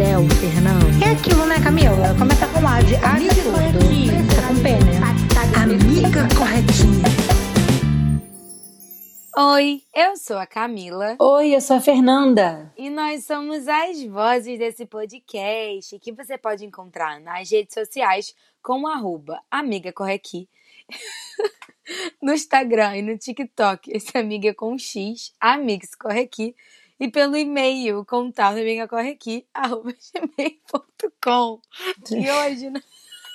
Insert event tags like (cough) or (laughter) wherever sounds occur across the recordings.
céu, Fernando. É aquilo, né, Camila? Começa com A de A de tudo. Tá com P, né? Amiga corretinha. Oi, eu sou a Camila Oi, eu sou a Fernanda. e nós somos as vozes desse podcast que você pode encontrar nas redes sociais com o arroba Amiga Corre Aqui. (laughs) no Instagram e no TikTok, esse amiga é com X, Amigos Corre Aqui. E pelo e-mail, contato amiga corre aqui, (laughs) arroba gmail.com. E hoje, né?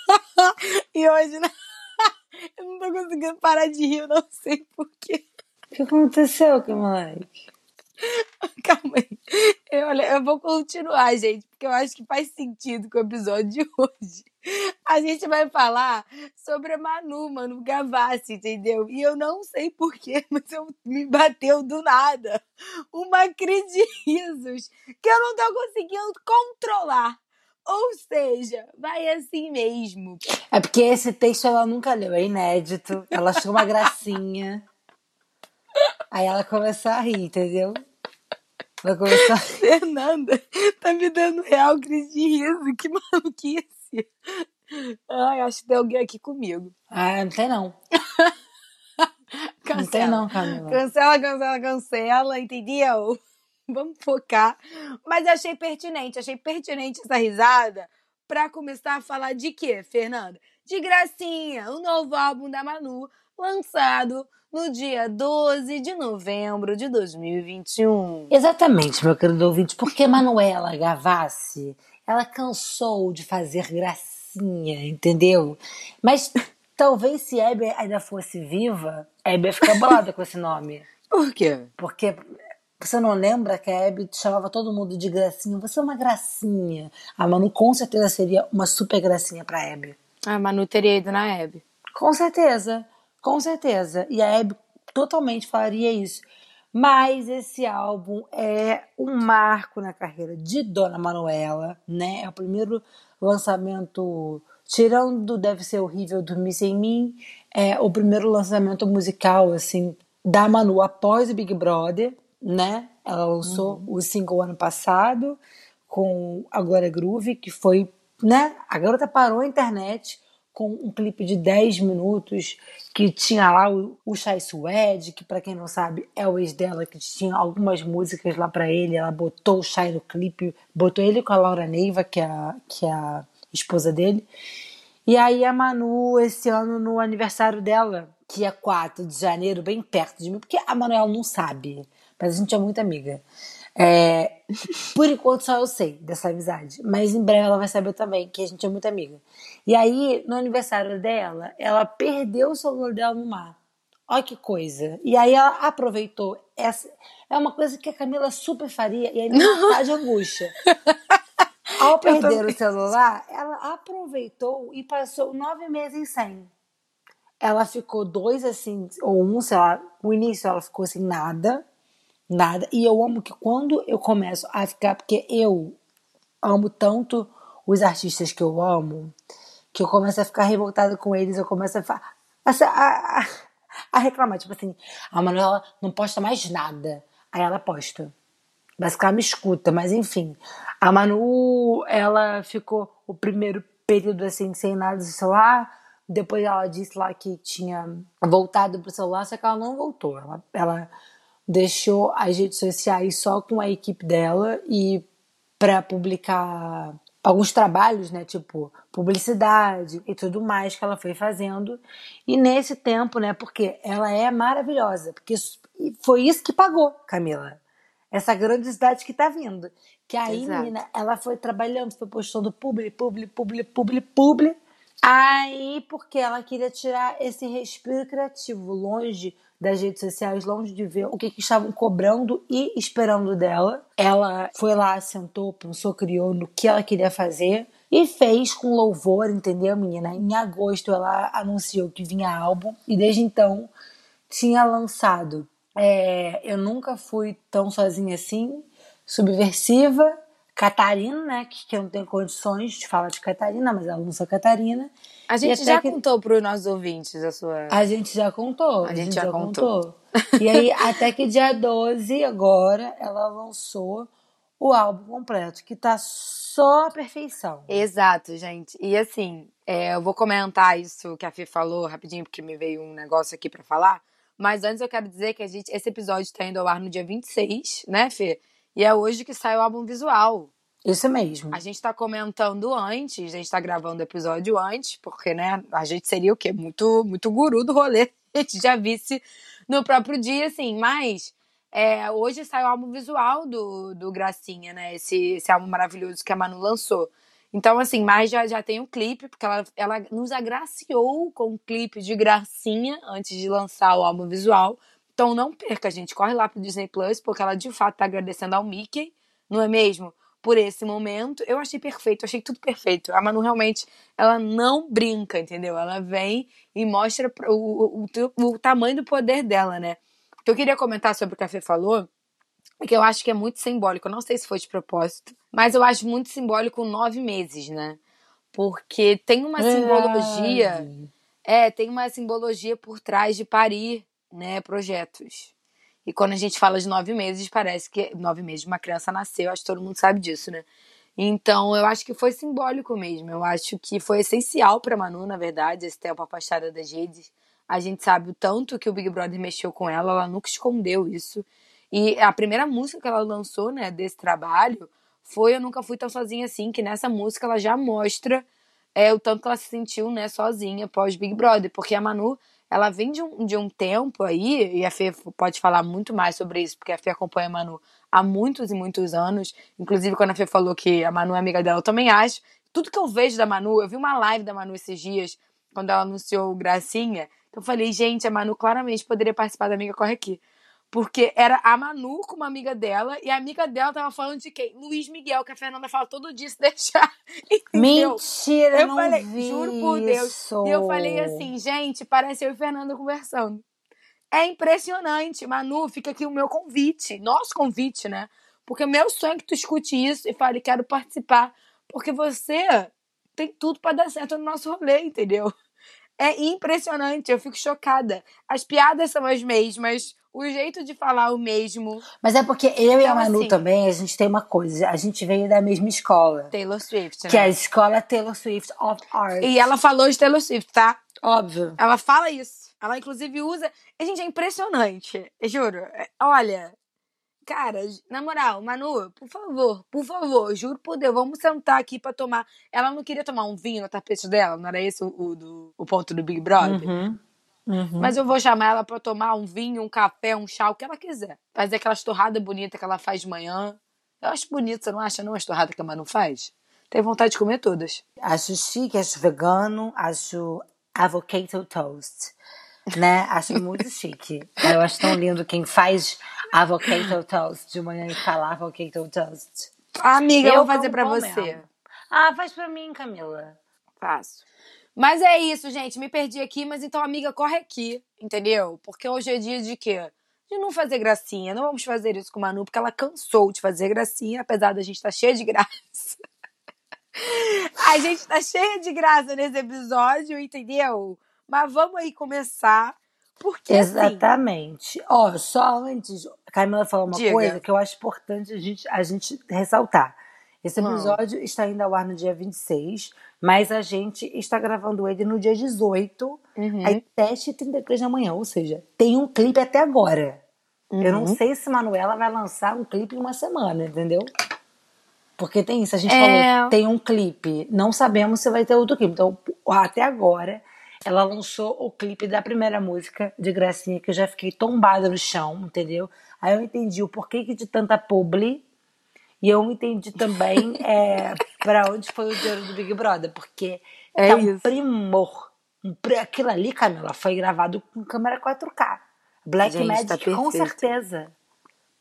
(laughs) e hoje, né? (laughs) eu não tô conseguindo parar de rir, eu não sei porquê. O que aconteceu, Camila? (laughs) Calma aí. Eu, eu vou continuar, gente, porque eu acho que faz sentido com o episódio de hoje. A gente vai falar sobre a Manu, Manu Gavassi, entendeu? E eu não sei porquê, (laughs) mas eu, me bateu do nada uma crise de risos que eu não tô conseguindo controlar. Ou seja, vai assim mesmo. É porque esse texto ela nunca leu, é inédito. Ela achou uma gracinha. Aí ela começou a rir, entendeu? Ela começou a. Fernanda tá me dando real crise de riso. Que (laughs) maluquice. Ai, acho que tem alguém aqui comigo. Ah, não tem não. (laughs) Não tem Cancela. não, Camila. Cancela, cancela, cancela, entendeu? (laughs) Vamos focar. Mas achei pertinente, achei pertinente essa risada pra começar a falar de quê, Fernanda? De Gracinha, o novo álbum da Manu, lançado no dia 12 de novembro de 2021. Exatamente, meu querido ouvinte, porque Manuela Gavassi, ela cansou de fazer gracinha, entendeu? Mas talvez se Hebe ainda fosse viva, a Hebe ia ficar bolada com esse nome. Por quê? Porque você não lembra que a Hebe chamava todo mundo de gracinha? Você é uma gracinha. A Manu com certeza seria uma super gracinha pra Hebe. A Manu teria ido na Hebe. Com certeza, com certeza. E a Hebe totalmente falaria isso. Mas esse álbum é um marco na carreira de Dona Manuela, né? É o primeiro lançamento, tirando Deve Ser Horrível Dormir Sem Mim, é o primeiro lançamento musical, assim, da Manu após o Big Brother, né? Ela lançou o single ano passado com a Glória Groove, que foi, né? A garota parou a internet com um clipe de 10 minutos que tinha lá o, o Chai Suede, que pra quem não sabe é o ex dela, que tinha algumas músicas lá pra ele, ela botou o Chai no clipe, botou ele com a Laura Neiva, que é a, que é a esposa dele. E aí a Manu, esse ano, no aniversário dela, que é 4 de janeiro, bem perto de mim, porque a Manuela não sabe, mas a gente é muito amiga. É, (laughs) por enquanto só eu sei dessa amizade, mas em breve ela vai saber também que a gente é muito amiga. E aí, no aniversário dela, ela perdeu o celular dela no mar. Olha que coisa. E aí ela aproveitou essa. É uma coisa que a Camila super faria e aí me dá (laughs) de angústia. Ao perder o celular, ela aproveitou e passou nove meses sem. Ela ficou dois assim, ou um, sei lá, no início ela ficou assim, nada, nada. E eu amo que quando eu começo a ficar, porque eu amo tanto os artistas que eu amo, que eu começo a ficar revoltada com eles, eu começo a, a, a, a reclamar, tipo assim, a Manuela não posta mais nada. Aí ela posta. Mas que ela me escuta, mas enfim. A Manu, ela ficou o primeiro período assim, sem nada do celular. Depois ela disse lá que tinha voltado pro celular, só que ela não voltou. Ela, ela deixou as redes sociais só com a equipe dela e para publicar alguns trabalhos, né, tipo publicidade e tudo mais que ela foi fazendo. E nesse tempo, né, porque ela é maravilhosa, porque foi isso que pagou, Camila. Essa grandiosidade que tá vindo. Que aí, Exato. menina, ela foi trabalhando, foi postando publi, publi, publi, publi, publi. Aí, porque ela queria tirar esse respiro criativo, longe das redes sociais, longe de ver o que, que estavam cobrando e esperando dela. Ela foi lá, sentou, pensou, criou no que ela queria fazer. E fez com louvor, entendeu, menina? Em agosto ela anunciou que vinha álbum e desde então tinha lançado. É, eu nunca fui tão sozinha assim, subversiva, Catarina, né? Que, que eu não tenho condições de falar de Catarina, mas ela lançou Catarina. A gente já que- contou para os nossos ouvintes a sua. A gente já contou. A gente já contou. E aí, (laughs) até que dia 12, agora, ela lançou o álbum completo, que tá só perfeição. Exato, gente. E assim, é, eu vou comentar isso que a Fê falou rapidinho, porque me veio um negócio aqui pra falar. Mas antes eu quero dizer que a gente, esse episódio tá indo ao ar no dia 26, né, Fê? E é hoje que sai o álbum visual. Isso mesmo. A gente tá comentando antes, a gente tá gravando o episódio antes, porque, né, a gente seria o quê? Muito, muito guru do rolê. (laughs) A gente já visse no próprio dia, assim. Mas é, hoje sai o álbum visual do, do Gracinha, né? Esse, esse álbum maravilhoso que a Manu lançou. Então, assim, mas já, já tem o clipe, porque ela, ela nos agraciou com o clipe de Gracinha antes de lançar o álbum visual. Então não perca, gente. Corre lá pro Disney Plus, porque ela de fato tá agradecendo ao Mickey, não é mesmo? Por esse momento. Eu achei perfeito, achei tudo perfeito. A Manu realmente, ela não brinca, entendeu? Ela vem e mostra o, o, o, tamanho do poder dela, né? O que eu queria comentar sobre o que a Fê falou é que eu acho que é muito simbólico. Eu não sei se foi de propósito, mas eu acho muito simbólico nove meses, né? Porque tem uma simbologia. Verdade. É, tem uma simbologia por trás de parir, né, projetos. E quando a gente fala de nove meses, parece que nove meses uma criança nasceu, acho que todo mundo sabe disso, né? Então, eu acho que foi simbólico mesmo. Eu acho que foi essencial para Manu, na verdade, esse tempo afastada das redes. A gente sabe o tanto que o Big Brother mexeu com ela, ela nunca escondeu isso. E a primeira música que ela lançou, né, desse trabalho, foi Eu Nunca Fui Tão Sozinha Assim, que nessa música ela já mostra é, o tanto que ela se sentiu, né, sozinha pós Big Brother. Porque a Manu, ela vem de um, de um tempo aí, e a Fê pode falar muito mais sobre isso, porque a Fê acompanha a Manu há muitos e muitos anos. Inclusive, quando a Fê falou que a Manu é amiga dela, eu também acho. Tudo que eu vejo da Manu, eu vi uma live da Manu esses dias, quando ela anunciou o Gracinha. Então eu falei, gente, a Manu claramente poderia participar da Amiga Corre Aqui. Porque era a Manu com uma amiga dela, e a amiga dela tava falando de quem? Luiz Miguel, que a Fernanda fala todo dia se (laughs) deixar. Entendeu? Mentira, Eu não falei, vi juro por Deus. isso. E eu falei assim, gente, parece eu e Fernanda conversando. É impressionante. Manu, fica aqui o meu convite, nosso convite, né? Porque o meu sonho é que tu escute isso e fale, quero participar. Porque você tem tudo pra dar certo no nosso rolê, entendeu? É impressionante, eu fico chocada. As piadas são as mesmas, o jeito de falar o mesmo. Mas é porque eu e a Então, Manu assim- também, a gente tem uma coisa. A gente veio da mesma escola. Taylor Swift, né? Que é a escola Taylor Swift of Art. E ela falou de Taylor Swift, tá? Óbvio. Ela fala isso. Ela, inclusive, usa. E, gente, é impressionante. Eu juro. É- Olha, cara, na moral, Manu, por favor, por favor, juro por Deus, vamos sentar aqui pra tomar. Ela não queria tomar um vinho no tapete dela, não era esse o, o do- o ponto do Big Brother? Uhum. Uhum. Mas eu vou chamar ela pra tomar um vinho, um café, um chá, o que ela quiser. Fazer aquelas torradas bonitas que ela faz de manhã. Eu acho bonito, você não acha, não, as torradas que a Manu faz? Tenho vontade de comer todas. Acho chique, acho vegano, acho avocado toast. Né? Acho muito (laughs) chique. Eu acho tão lindo quem faz avocado toast de manhã e fala avocado toast. Amiga, eu, Eu vou fazer pão você. mesmo. Ah, faz pra mim, Camila. Faço. Mas é isso, gente. Me perdi aqui, mas então, amiga, corre aqui, entendeu? Porque hoje é dia de quê? De não fazer gracinha. Não vamos fazer isso com a Manu, porque ela cansou de fazer gracinha, apesar da gente estar cheia de graça. (laughs) a gente tá cheia de graça nesse episódio, entendeu? Mas vamos aí começar. Porque assim, Exatamente. Ó, só antes, a Camila falou uma Diga. coisa que eu acho importante a gente, a gente ressaltar. Esse Hum. episódio está indo ao ar no dia 26, mas a gente está gravando ele no dia 18, Uhum. às 7h33 da manhã. Ou seja, tem um clipe até agora. Eu não Uhum. sei se Manuela vai lançar um clipe em uma semana, entendeu? Porque tem isso, a gente É. falou, tem um clipe, não sabemos se vai ter outro clipe. Então, até agora, ela lançou o clipe da primeira música de Gracinha, que eu já fiquei tombada no chão, entendeu? Aí eu entendi o porquê que de tanta publi, e eu entendi também (laughs) é, para onde foi o dinheiro do Big Brother, porque É tá um primor. Um pri- Aquilo ali, Camila, foi gravado com câmera 4K. Black Gente, Magic, tá com certeza.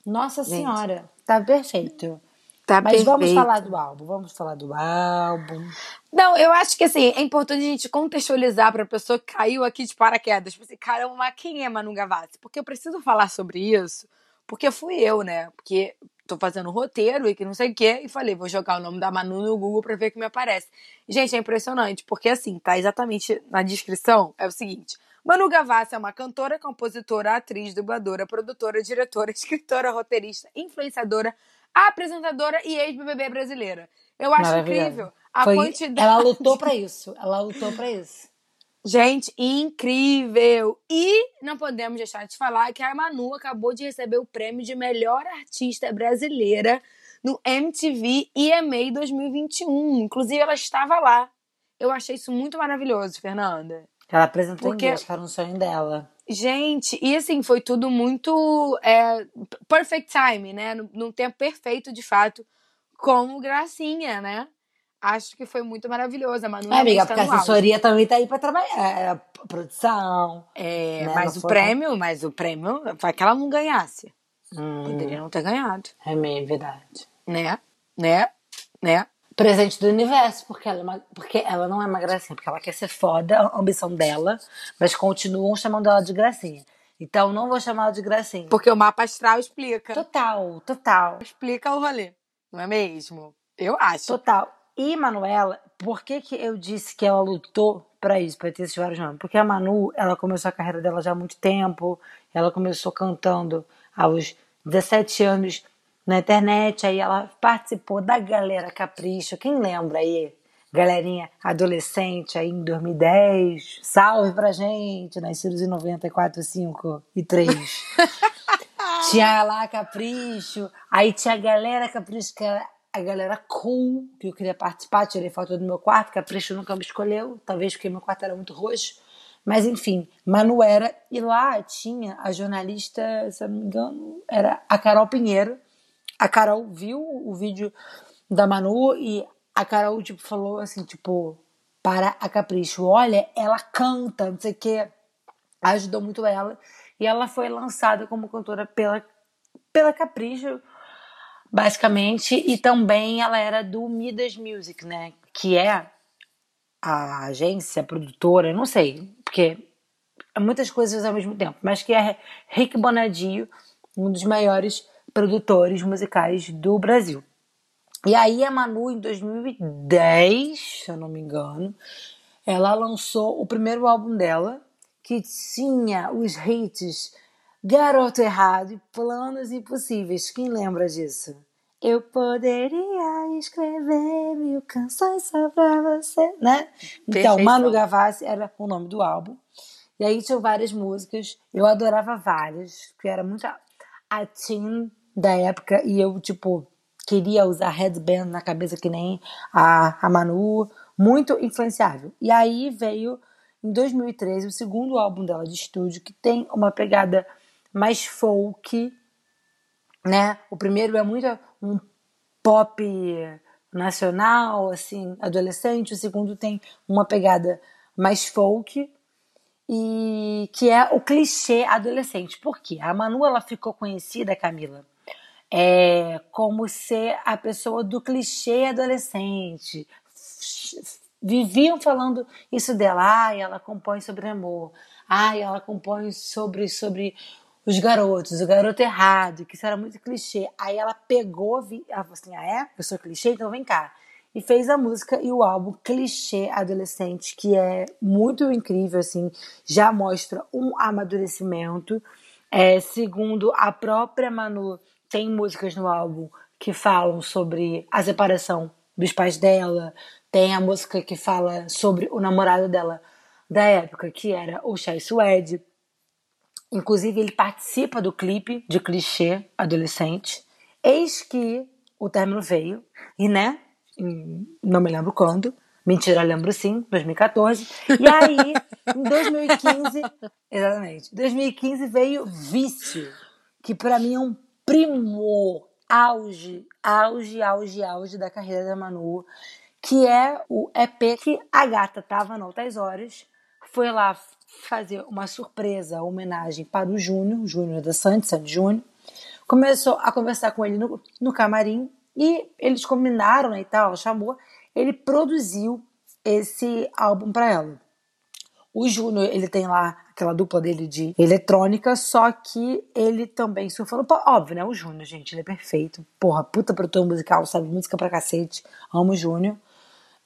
Nossa Gente. Senhora, tá perfeito. Tá Mas vamos perfeito. falar do álbum, vamos falar do álbum. Não, eu acho que assim, é importante a gente contextualizar pra pessoa que caiu aqui de paraquedas. Tipo assim, caramba, quem é Manu Gavassi? Porque eu preciso falar sobre isso, porque fui eu, né? Porque tô fazendo roteiro e que não sei o quê, e falei, vou jogar o nome da Manu no Google pra ver o que me aparece. Gente, é impressionante, porque assim, tá exatamente na descrição, é o seguinte. Manu Gavassi é uma cantora, compositora, atriz, dubladora, produtora, diretora, (laughs) escritora, roteirista, influenciadora, apresentadora e ex-BBB brasileira. Eu acho incrível a Foi- quantidade. Ela lutou (laughs) pra isso. Ela lutou pra isso. Gente, incrível! E não podemos deixar de falar que a Manu acabou de receber o prêmio de melhor artista brasileira no MTV EMA 2021. Inclusive, ela estava lá. Eu achei isso muito maravilhoso, Fernanda. Ela apresentou Porque- em inglês, que era um sonho dela. Gente, e assim, foi tudo muito é, perfect time, né? No, num tempo perfeito, de fato, com Gracinha, né? Acho que foi muito maravilhoso. A Manu É, amiga, porque a assessoria também tá aí pra trabalhar. É, produção. É, né, mas não o foi- prêmio, mas o prêmio, vai que ela não ganhasse. Hum, Poderia não ter ganhado, é meio verdade. né? Né? Né? Presente do universo, porque ela, é uma- porque ela não é uma gracinha, porque ela quer ser foda, a ambição dela, mas continuam chamando ela de gracinha. Então não vou chamar ela de gracinha. Porque o mapa astral explica. Total, total, Explica o rolê. Não é mesmo? Eu acho. total. E Manuela, por que, que eu disse que ela lutou pra isso, pra ter esses vários nomes? Porque a Manu, ela começou a carreira dela já há muito tempo, ela começou cantando aos 17 anos na internet, aí ela participou da Galera Capricho, quem lembra aí? Galerinha adolescente aí em 2010, salve pra gente, nascidos em 94, 5 e 3. (laughs) tinha lá Capricho, aí tinha a Galera Capricho, que era a galera cool, que eu queria participar, tirei foto do meu quarto, Capricho nunca me escolheu, talvez porque meu quarto era muito roxo. Mas enfim, Manu era, e lá tinha a jornalista, se eu não me engano, era a Carol Pinheiro. A Carol viu o vídeo da Manu e a Carol tipo, falou assim, tipo, para a Capricho, olha, ela canta, não sei o quê. Ajudou muito ela. E ela foi lançada como cantora pela, pela Capricho, basicamente. E também ela era do Midas Music, né? Que é a agência, a produtora, não sei, porque é muitas coisas ao mesmo tempo, mas que é Rick Bonadio, um dos maiores produtores musicais do Brasil. E aí a Manu, em 2010, se eu não me engano, ela lançou o primeiro álbum dela, que tinha os hits Garoto Errado e Planos Impossíveis. Quem lembra disso? Eu poderia escrever mil canções só pra você, né? Então. Manu Gavassi era o nome do álbum. E aí tinham várias músicas. Eu adorava várias, porque era muito a, a teen da época. E eu, tipo, queria usar headband na cabeça que nem a, a Manu. Muito influenciável. E aí veio, em 2013, o segundo álbum dela de estúdio, que tem uma pegada mais folk, né? O primeiro é muito um pop nacional, assim, adolescente. O segundo tem uma pegada mais folk e que é o clichê adolescente. Por quê? A Manu ela ficou conhecida, Camila, é, como ser a pessoa do clichê adolescente. Viviam falando isso dela. Ai, ela compõe sobre amor. Ai, ela compõe sobre sobre os garotos, o garoto errado, que isso era muito clichê. Aí ela pegou, vi- ela falou assim: ah, é? Eu sou clichê? Então vem cá. E fez a música e o álbum Clichê Adolescente, que é muito incrível, assim, já mostra um amadurecimento. É, segundo a própria Manu, tem músicas no álbum que falam sobre a separação dos pais dela, tem a música que fala sobre o namorado dela da época, que era o Chai Suede. Inclusive, ele participa do clipe de clichê adolescente. Eis que o término veio, e né? Não me lembro quando. Mentira, lembro sim, 2014. E aí, em 2015, (laughs) exatamente, 2015 veio Vício, que pra mim é um primor, auge, auge, auge, auge da carreira da Manu, que é o EP que a gata tava no Altas Horas, foi lá fazer uma surpresa, homenagem para o Júnior, Júnior da Santos, Santos Júnior. Começou a conversar com ele no, no camarim E eles combinaram né, e tal, chamou, ele produziu esse álbum para ela. O Júnior, ele tem lá aquela dupla dele de eletrônica, só que ele também surfou Óbvio, né? O Júnior, gente, ele é perfeito. Porra, puta produtor musical, sabe? Música pra cacete. Amo o Júnior.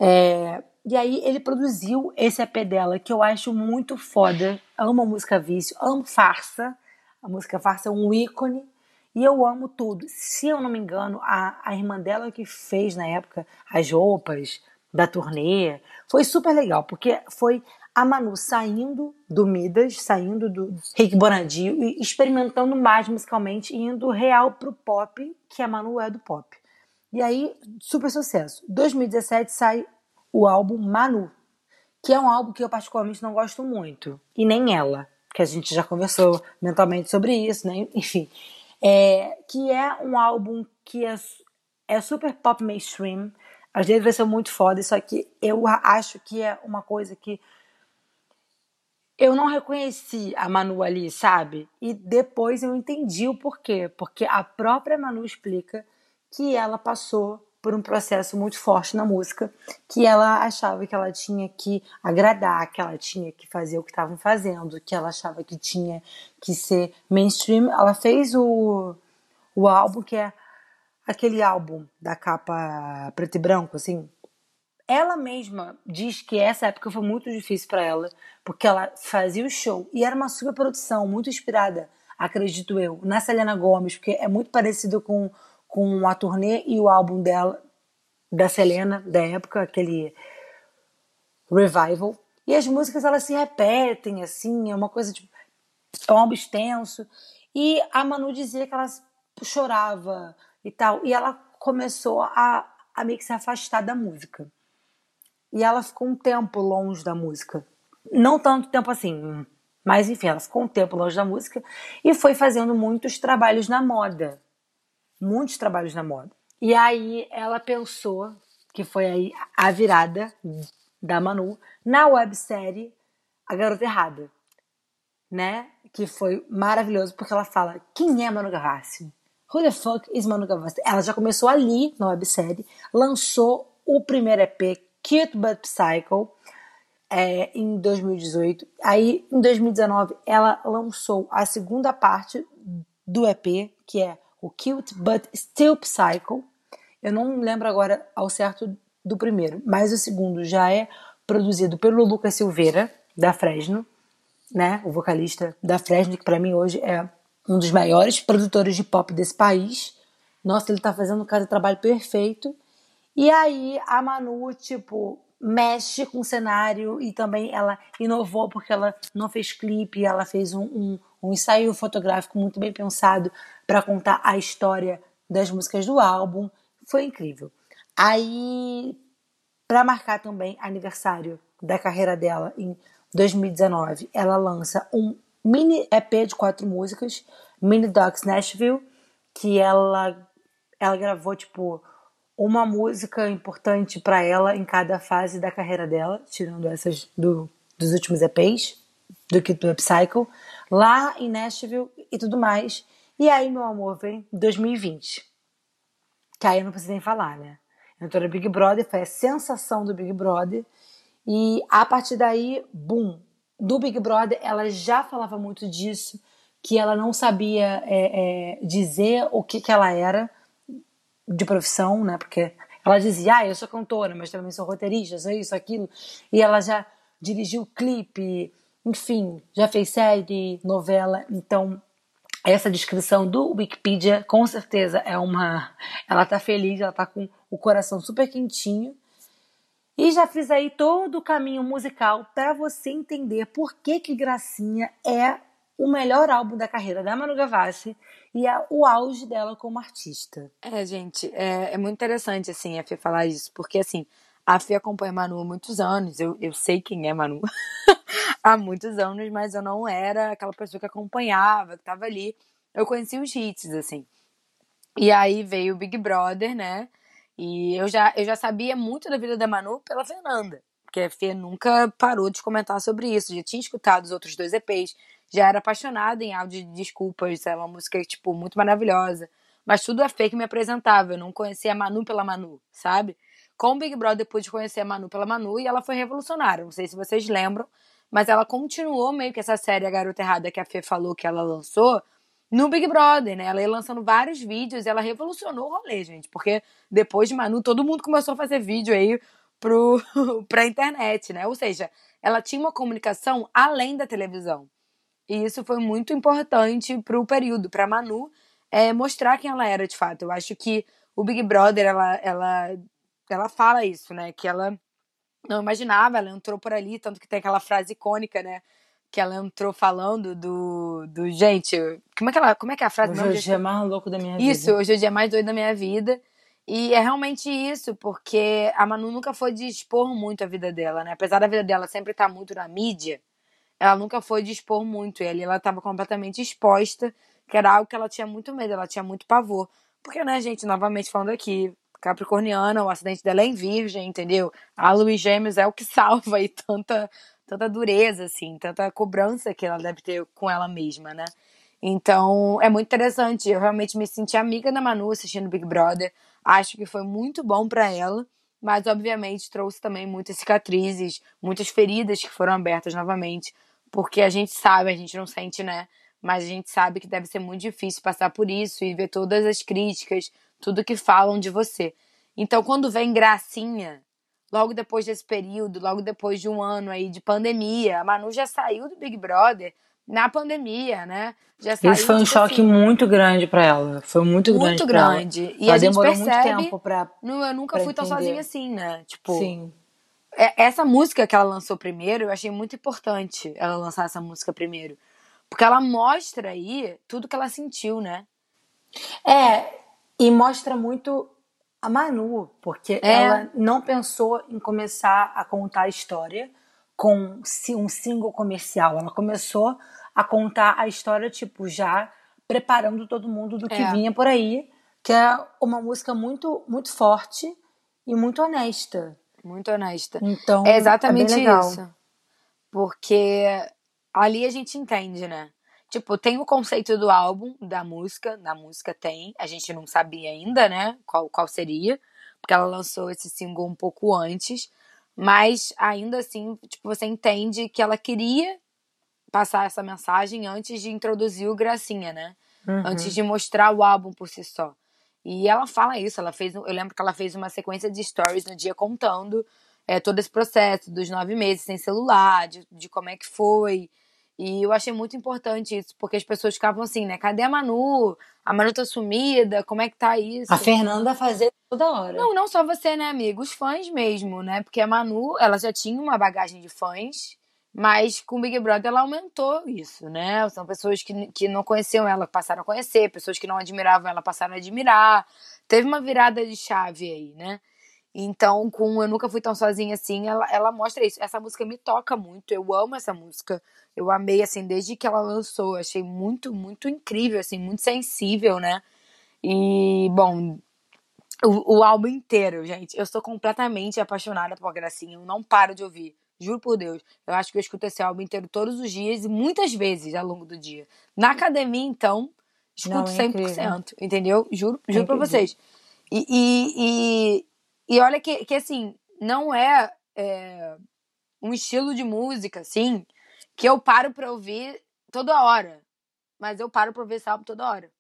É... E aí ele produziu esse EP dela, que eu acho muito foda. Amo a música Vício, amo Farsa. A música Farsa é um ícone. E eu amo tudo. Se eu não me engano, a, a irmã dela que fez na época as roupas da turnê. Foi super legal, porque foi a Manu saindo do Midas, saindo do Rick Bonadio e experimentando mais musicalmente, indo real pro pop, que a Manu é do pop. E aí, super sucesso. 2017 sai o álbum Manu, que é um álbum que eu particularmente não gosto muito, e nem ela, que a gente já conversou mentalmente sobre isso, né? (laughs) Enfim, é, que é um álbum que é, é super pop mainstream, às vezes vai ser muito foda, só que eu acho que é uma coisa que eu não reconheci a Manu ali, sabe? E depois eu entendi o porquê. Porque a própria Manu explica que ela passou por um processo muito forte na música, que ela achava que ela tinha que agradar, que ela tinha que fazer o que estavam fazendo, que ela achava que tinha que ser mainstream. Ela fez o, o álbum que é aquele álbum da capa preto e branco, assim, ela mesma diz que essa época foi muito difícil para ela, porque ela fazia o show e era uma super produção, muito inspirada, acredito eu, na Selena Gomes, porque é muito parecido com, com a turnê e o álbum dela, da Selena, da época, aquele Revival. E as músicas elas se repetem, assim, é uma coisa tipo. É um álbum extenso. E a Manu dizia que ela chorava e tal. E ela começou a, a meio que se afastar da música e ela ficou um tempo longe da música. Não tanto tempo assim, mas enfim, ela ficou um tempo longe da música e foi fazendo muitos trabalhos na moda. Muitos trabalhos na moda. E aí ela pensou que foi aí a virada da Manu na websérie A Garota Errada, né? Que foi maravilhoso porque ela fala: quem é Manu Gavassi? Who the fuck is Manu Gavassi? Ela já começou ali na websérie, lançou o primeiro EP Cute But Psycho é, em 2018. Aí, em 2019, ela lançou a segunda parte do EP, que é o Cute But Still Psycho. Eu não lembro agora ao certo do primeiro, mas o segundo já é produzido pelo Lucas Silveira, da Fresno, né? O vocalista da Fresno, que para mim hoje é um dos maiores produtores de pop desse país. Nossa, ele tá fazendo cada trabalho perfeito. E aí a Manu, tipo, mexe com o cenário e também ela inovou porque ela não fez clipe, ela fez um, um, um ensaio fotográfico muito bem pensado para contar a história das músicas do álbum. Foi incrível. Aí, para marcar também aniversário da carreira dela em 2019, ela lança um mini EP de quatro músicas, Mini Dogs Nashville, que ela ela gravou tipo uma música importante para ela em cada fase da carreira dela, tirando essas do, dos últimos EPs, do que do Upcycle, lá em Nashville e tudo mais. E aí, meu amor, vem 2020. Que aí eu não preciso nem falar, né? Entrou no Big Brother, foi a sensação do Big Brother. E a partir daí, boom! Do Big Brother, ela já falava muito disso, que ela não sabia é, é, dizer o que, que ela era de profissão, né? Porque ela dizia, ah, eu sou cantora, mas também sou roteirista, sou isso, aquilo. E ela já dirigiu clipe, enfim, já fez série, novela. Então, essa descrição do Wikipedia, com certeza, é uma. Ela tá feliz, ela tá com o coração super quentinho. E já fiz aí todo o caminho musical para você entender por que que Gracinha é o melhor álbum da carreira da Manu Gavassi e é o auge dela como artista. É, gente, é, é muito interessante, assim, a Fê falar isso, porque, assim, a Fê acompanha Manu há muitos anos, eu, eu sei quem é Manu (laughs) há muitos anos, mas eu não era aquela pessoa que acompanhava, que tava ali. Eu conheci os hits, assim. E aí veio o Big Brother, né? E eu já, eu já sabia muito da vida da Manu pela Fernanda, porque a Fê nunca parou de comentar sobre isso. Já tinha escutado os outros dois EPs, já era apaixonada em áudio de desculpas, é uma música, tipo, muito maravilhosa. mas tudo é fake me apresentava. Eu não conhecia a Manu pela Manu, sabe? Com o Big Brother pude conhecer a Manu pela Manu e ela foi revolucionária. Não sei se vocês lembram, mas ela continuou meio que essa série A Garota Errada que a Fê falou que ela lançou no Big Brother, né? Ela ia lançando vários vídeos e ela revolucionou o rolê, gente. Porque depois de Manu, todo mundo começou a fazer vídeo aí pro, (laughs) pra internet, né? Ou seja, ela tinha uma comunicação além da televisão. E isso foi muito importante pro período, pra Manu é, mostrar quem ela era de fato. Eu acho que o Big Brother, ela, ela ela fala isso, né? Que ela não imaginava, ela entrou por ali, tanto que tem aquela frase icônica, né? Que ela entrou falando do. do gente, como é que, ela, como é, que é a frase? Hoje é o dia mais louco da minha vida. Isso, hoje é o dia mais doido da minha vida. E é realmente isso, porque a Manu nunca foi de expor muito a vida dela, né? Apesar da vida dela sempre estar muito na mídia, ela nunca foi de expor muito. E ali ela estava completamente exposta, que era algo que ela tinha muito medo, ela tinha muito pavor. Porque, né, gente, novamente falando aqui, capricorniana, o acidente dela é em virgem, entendeu? A Luiz Gêmeos é o que (laughs) salva aí tanta, tanta dureza, assim, tanta cobrança que ela deve ter com ela mesma, né? Então, é muito interessante. Eu realmente me senti amiga da Manu assistindo Big Brother. Acho que foi muito bom para ela, mas obviamente trouxe também muitas cicatrizes, muitas feridas que foram abertas novamente, porque a gente sabe, a gente não sente, né? Mas a gente sabe que deve ser muito difícil passar por isso e ver todas as críticas, tudo que falam de você. Então, quando vem Gracinha, logo depois desse período, logo depois de um ano aí de pandemia, a Manu já saiu do Big Brother na pandemia, né? Já saiu, Isso foi um tipo choque assim, muito grande pra ela. Foi muito grande. muito pra ela. grande. E ela a gente demorou percebe. muito tempo pra. Não, eu nunca fui tão entender. sozinha assim, né? Tipo, Sim. é- essa música que ela lançou primeiro, eu achei muito importante ela lançar essa música primeiro. Porque ela mostra aí tudo que ela sentiu, né? É, e mostra muito a Manu, porque É. ela não pensou em começar a contar a história com um single comercial. Ela começou a contar a história, tipo, já preparando todo mundo do que É. vinha por aí, que é uma música muito, muito forte e muito honesta. Muito honesta. Então, É exatamente é isso. Porque ali a gente entende, né? Tipo, tem o conceito do álbum, da música, na música tem, a gente não sabia ainda, né, qual, qual seria, porque ela lançou esse single um pouco antes, mas ainda assim, tipo, você entende que ela queria passar essa mensagem antes de introduzir o Gracinha, né? Uhum. antes de mostrar o álbum por si só. E ela fala isso, ela fez, eu lembro que ela fez uma sequência de stories no dia contando é, todo esse processo dos nove meses sem celular, de, de como é que foi. E eu achei muito importante isso, porque as pessoas ficavam assim, né? Cadê a Manu? A Manu tá sumida, como é que tá isso? A Fernanda fazia toda hora. Não, não só você, né, amigo? Os fãs mesmo, né? Porque a Manu, ela já tinha uma bagagem de fãs, mas com o Big Brother ela aumentou isso, né? São pessoas que, que não conheciam ela, passaram a conhecer, pessoas que não admiravam ela passaram a admirar. Teve uma virada de chave aí, né? Então, com Eu Nunca Fui Tão Sozinha Assim, ela, ela mostra isso. Essa música me toca muito, eu amo essa música. Eu amei, assim, desde que ela lançou. Achei muito, muito incrível, assim, muito sensível, né? E, bom, o, o álbum inteiro, gente. Eu sou completamente apaixonada por Gracinha. Eu não paro de ouvir. Juro por Deus. Eu acho que eu escuto esse álbum inteiro todos os dias e muitas vezes ao longo do dia. Na academia, então, escuto Não, é 100%. Entendeu? Juro, É juro pra incrível. vocês. E, e, e, olha que, que, assim, não é, é um estilo de música, assim, que eu paro pra ouvir toda hora. Mas eu paro pra ouvir esse álbum toda hora.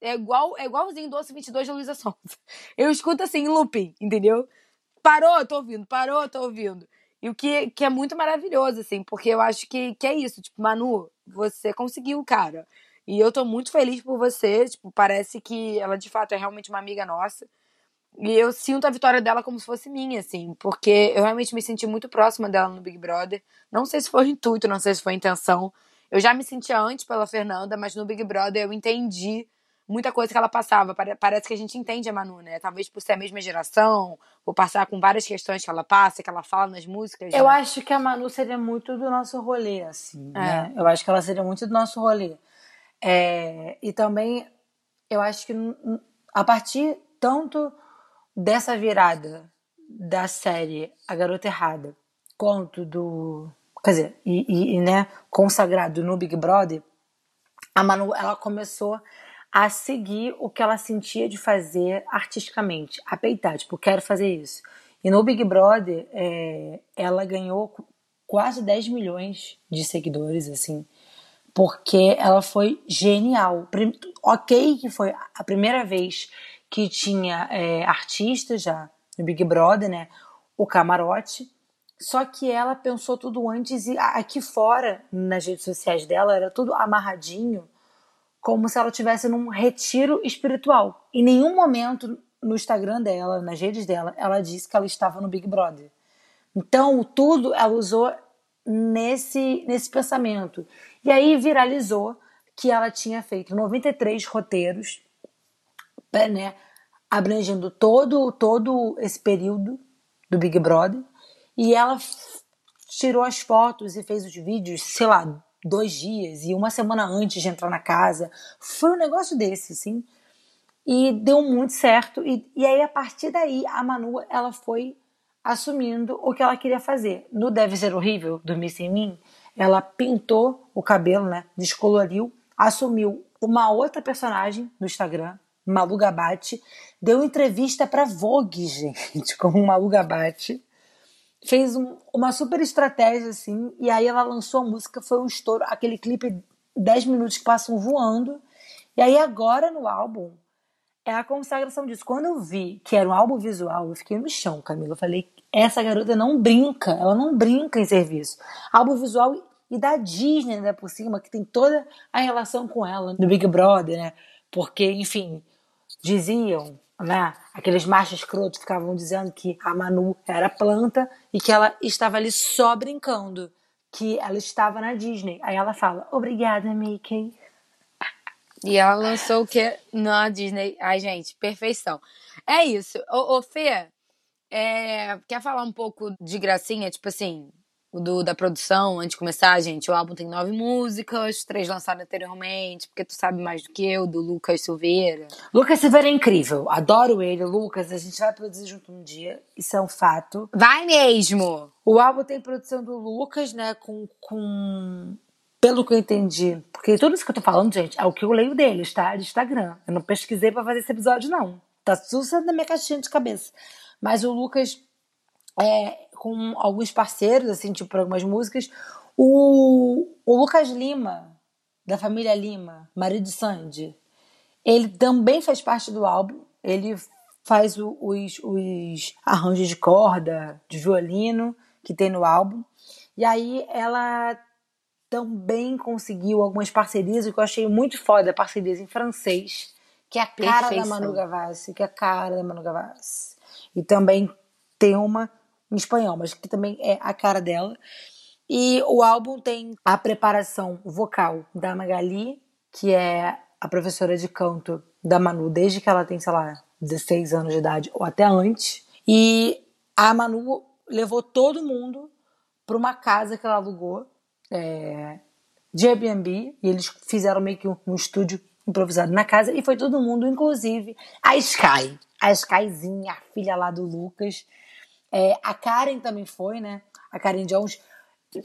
É igual, é igualzinho Doce 22 da Luísa Sonza. (laughs) Eu escuto assim looping, entendeu? Parou, tô ouvindo, parou, tô ouvindo. E o que, que é muito maravilhoso, assim, porque eu acho que, que é isso. Tipo, Manu, você conseguiu, cara. E eu tô muito feliz por você. Tipo, parece que ela de fato é realmente uma amiga nossa. E eu sinto a vitória dela como se fosse minha, assim, porque eu realmente me senti muito próxima dela no Big Brother. Não sei se foi intuito, não sei se foi intenção. Eu já me sentia antes pela Fernanda, mas no Big Brother eu entendi muita coisa que ela passava. Pare- Parece que a gente entende a Manu, né? Talvez por ser a mesma geração, por passar com várias questões que ela passa, que ela fala nas músicas. Eu né? acho que a Manu seria muito do nosso rolê, assim, É. né? Eu acho que ela seria muito do nosso rolê. É, e também, eu acho que a partir tanto dessa virada da série A Garota Errada, quanto do... Quer dizer, e, e- e, né, consagrado no Big Brother, a Manu, ela começou a seguir o que ela sentia de fazer artisticamente, a peitar, tipo, quero fazer isso. E no Big Brother, é, ela ganhou quase 10 milhões de seguidores, assim, porque ela foi genial. Ok, que foi a primeira vez que tinha é, artistas já no Big Brother, né? O camarote. Só que ela pensou tudo antes e aqui fora, nas redes sociais dela, era tudo amarradinho, como se ela estivesse num retiro espiritual. Em nenhum momento no Instagram dela, nas redes dela, ela disse que ela estava no Big Brother. Então, tudo ela usou nesse, nesse pensamento. E aí viralizou que ela tinha feito 93 roteiros, né, abrangendo todo, todo esse período do Big Brother. E ela tirou as fotos e fez os vídeos, sei lá, dois dias e uma semana antes de entrar na casa. Foi um negócio desse, assim. E deu muito certo. E, e aí, a partir daí, a Manu, ela foi assumindo o que ela queria fazer. No Deve Ser Horrível, Dormir Sem Mim, ela pintou o cabelo, né? Descoloriu, assumiu uma outra personagem no Instagram, Malu Gabate, deu entrevista para Vogue, (laughs) gente, como Malu Gabate fez um, uma super estratégia, assim, e aí ela lançou a música, foi um estouro, aquele clipe 10 minutos que passam voando. E aí agora no álbum é a consagração disso. Quando eu vi que era um álbum visual, eu fiquei no chão, Camila. Eu falei, essa garota não brinca, ela não brinca em serviço. Álbum visual e da Disney, né, por cima, que tem toda a relação com ela, no Big Brother, né? Porque, enfim, diziam né? Aqueles machos escrotos ficavam dizendo que a Manu era planta e que ela estava ali só brincando, que ela estava na Disney. Aí ela fala: "Obrigada, Mickey". E ela lançou o que na Disney? Ai, gente, perfeição. É isso. Ô, ô Fê, é, quer falar um pouco de gracinha? Tipo assim, do, da produção, antes de começar, gente, o álbum tem nove músicas, três lançadas anteriormente, porque tu sabe mais do que eu, do Lucas Silveira. Lucas Silveira é incrível, adoro ele, Lucas, a gente vai produzir junto um dia, isso é um fato. Vai mesmo! O álbum tem produção do Lucas, né, com, com... Pelo que eu entendi, porque tudo isso que eu tô falando, gente, é o que eu leio deles, tá? De Instagram. Eu não pesquisei para fazer esse episódio, não. Tá tudo na minha caixinha de cabeça. Mas o Lucas é, com alguns parceiros, assim, tipo, para algumas músicas. O, o Lucas Lima, da família Lima, marido de Sandy, ele também faz parte do álbum. Ele faz o, os, os arranjos de corda, de violino que tem no álbum. E aí ela também conseguiu algumas parcerias, o que eu achei muito foda, parcerias em francês, que é a cara Perfeição. da Manu Gavassi, que é a cara da Manu Gavassi. E também tem uma em espanhol, mas que também é a cara dela. E o álbum tem a preparação vocal da Magali, que é a professora de canto da Manu desde que ela tem, sei lá, 16 anos de idade ou até antes. E a Manu levou todo mundo para uma casa que ela alugou é, de Airbnb e eles fizeram meio que um, um, estúdio improvisado na casa e foi todo mundo, inclusive a Sky, a Skyzinha, a filha lá do Lucas, é, a Karen também foi, né? A Karen Jones.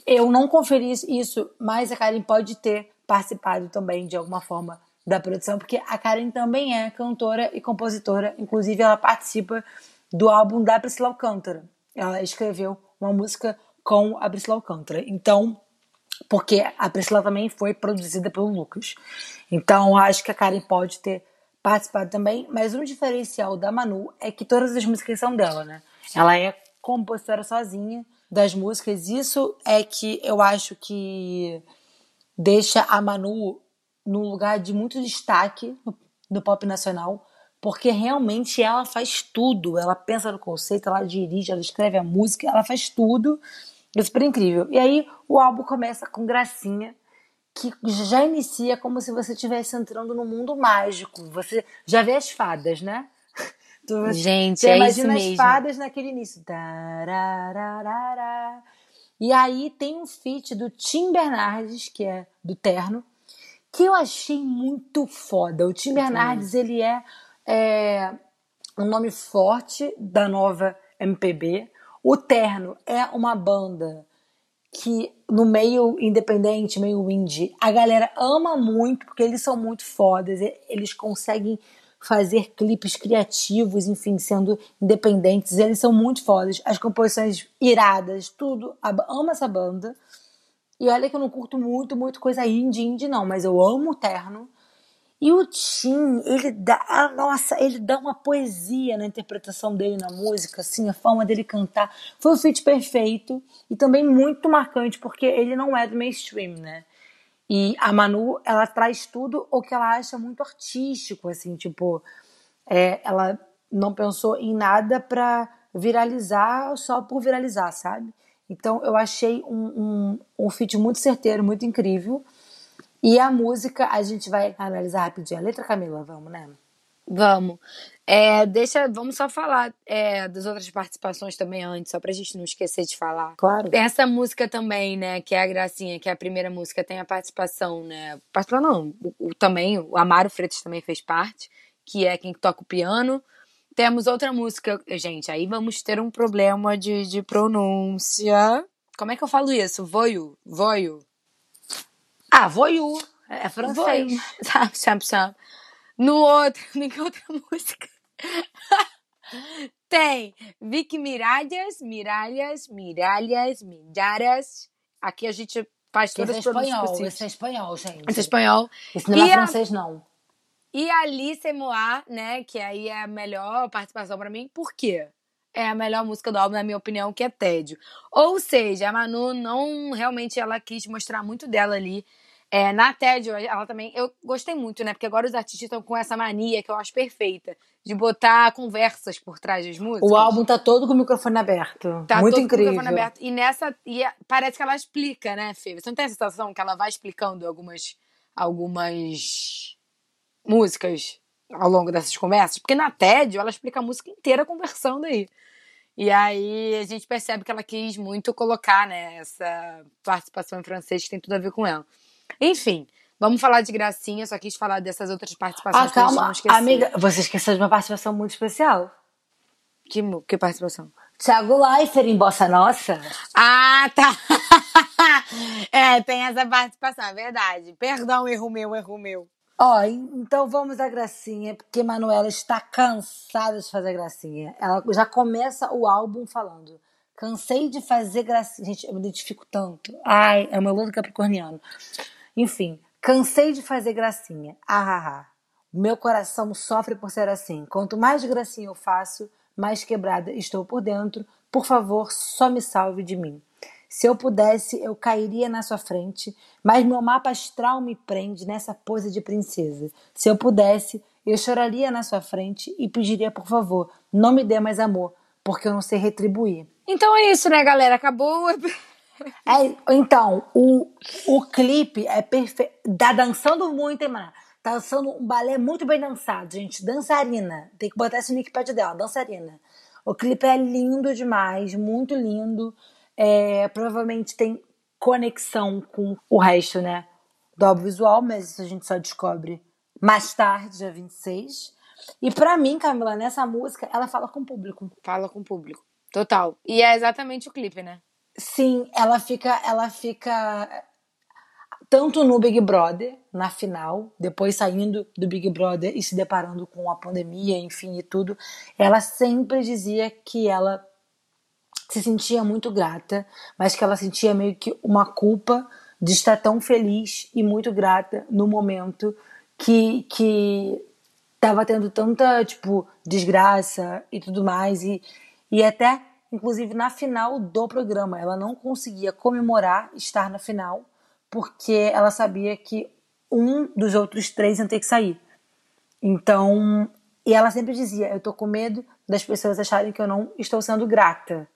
Eu não conferi isso, mas a Karen pode ter participado também de alguma forma da produção, porque a Karen também é cantora e compositora. Inclusive, ela participa do álbum da Priscila Alcântara. Ela escreveu uma música com a Priscila Alcântara. Então, porque a Priscila também foi produzida pelo Lucas. Então, acho que a Karen pode ter participado também, mas um diferencial da Manu é que todas as músicas são dela, né? Ela é compositora sozinha das músicas. Isso é que eu acho que deixa a Manu num lugar de muito destaque no, pop nacional, porque realmente ela faz tudo. Ela pensa no conceito, ela dirige, ela escreve a música, ela faz tudo. É super incrível. E aí o álbum começa com Gracinha, que já inicia como se você estivesse entrando no mundo mágico. Você já vê as fadas, né? Gente, você é imagina as fadas naquele início. E aí tem um feat do Tim Bernardes, que é do Terno, que eu achei muito foda. O Tim Bernardes, ele é, é um nome forte da nova MPB. O Terno é uma banda que no meio independente, meio indie, a galera ama muito, porque eles são muito fodas, eles conseguem fazer clipes criativos, enfim, sendo independentes, eles são muito fodas, as composições iradas, tudo, amo essa banda. E olha que eu não curto muito, muito coisa indie, indie não, mas eu amo o Terno. E o Tim, ele dá, ah, nossa, ele dá uma poesia na interpretação dele na música, assim, a forma dele cantar. Foi um feat perfeito e também muito marcante, porque ele não é do mainstream, né? E a Manu, ela traz tudo o que ela acha muito artístico, assim, tipo, é, ela não pensou em nada pra viralizar só por viralizar, sabe? Então eu achei um, um, um feat muito certeiro, muito incrível. E a música, a gente vai analisar rapidinho a letra, Camila, vamos, né? Vamos. É, deixa, vamos só falar é, das outras participações também antes, só pra gente não esquecer de falar. Claro. Essa música também, né, que é a Gracinha, que é a primeira música, tem a participação, né? Participação não, o, o, também, o Amaro Freitas também fez parte, que é quem toca o piano. Temos outra música, gente, aí vamos ter um problema de, de pronúncia. Como é que eu falo isso? Voio? Voio? Ah, voyou. É francês. (laughs) Sabe. No outro, (laughs) em outra música. Tem Vicky Miralhas, Miralhas, Miralhas, Miralhas. Aqui a gente faz todas as é espanhol, Esse é espanhol, gente. Esse é espanhol. Esse não é francês, não. E a Alice Moir, né, que aí é a melhor participação para mim. Por quê? é a melhor música do álbum, na minha opinião, que é Tédio. Ou seja, a Manu não realmente ela quis mostrar muito dela ali. É, na TED, ela também. Eu gostei muito, né? Porque agora os artistas estão com essa mania que eu acho perfeita de botar conversas por trás das músicas. O álbum tá todo com o microfone aberto. Tá muito todo incrível. com o microfone aberto. E nessa. E parece que ela explica, né, Fê? Você não tem a sensação que ela vai explicando algumas. algumas músicas ao longo dessas conversas? Porque na TED ela explica a música inteira conversando aí. E aí a gente percebe que ela quis muito colocar, né, essa participação em francês que tem tudo a ver com ela. Enfim, vamos falar de gracinha, só quis falar dessas outras participações ah, calma. que Amiga, você esqueceu de uma participação muito especial. Que, que participação? Thiago Leifert em Bossa Nossa. Ah, tá. (laughs) é, tem essa participação, é verdade. Perdão, erro meu, erro meu. Ó, oh, então vamos à gracinha, porque Manuela está cansada de fazer gracinha. Ela já começa o álbum falando: cansei de fazer gracinha. Gente, eu me identifico tanto. Ai, é o meu lado capricorniano. Enfim, cansei de fazer gracinha. Ah, ah, Meu coração sofre por ser assim. Quanto mais gracinha eu faço, mais quebrada estou por dentro. Por favor, só me salve de mim. Se eu pudesse, eu cairia na sua frente, mas meu mapa astral me prende nessa pose de princesa. Se eu pudesse, eu choraria na sua frente e pediria por favor, não me dê mais amor, porque eu não sei retribuir. Então é isso, né, galera? Acabou. (laughs) É, então, o, o clipe é perfeito. Tá dançando muito, hein, mano? Tá dançando um balé muito bem dançado, gente. Dançarina. Tem que botar esse nickpad dela, dançarina. O clipe é lindo demais, muito lindo. É, provavelmente tem conexão com o resto, né? Do audiovisual, mas isso a gente só descobre mais tarde, dia 26. E para mim, Camila, nessa música, ela fala com o público. Fala com o público. Total. E é exatamente o clipe, né? Sim, ela fica, ela fica tanto no Big Brother, na final, depois saindo do Big Brother e se deparando com a pandemia, enfim, e tudo, ela sempre dizia que ela se sentia muito grata, mas que ela sentia meio que uma culpa de estar tão feliz e muito grata no momento que que tava tendo tanta tipo desgraça e tudo mais e e até inclusive na final do programa. Ela não conseguia comemorar estar na final porque ela sabia que um dos outros três ia ter que sair. Então, e ela sempre dizia: Eu tô com medo das pessoas acharem que eu não estou sendo grata.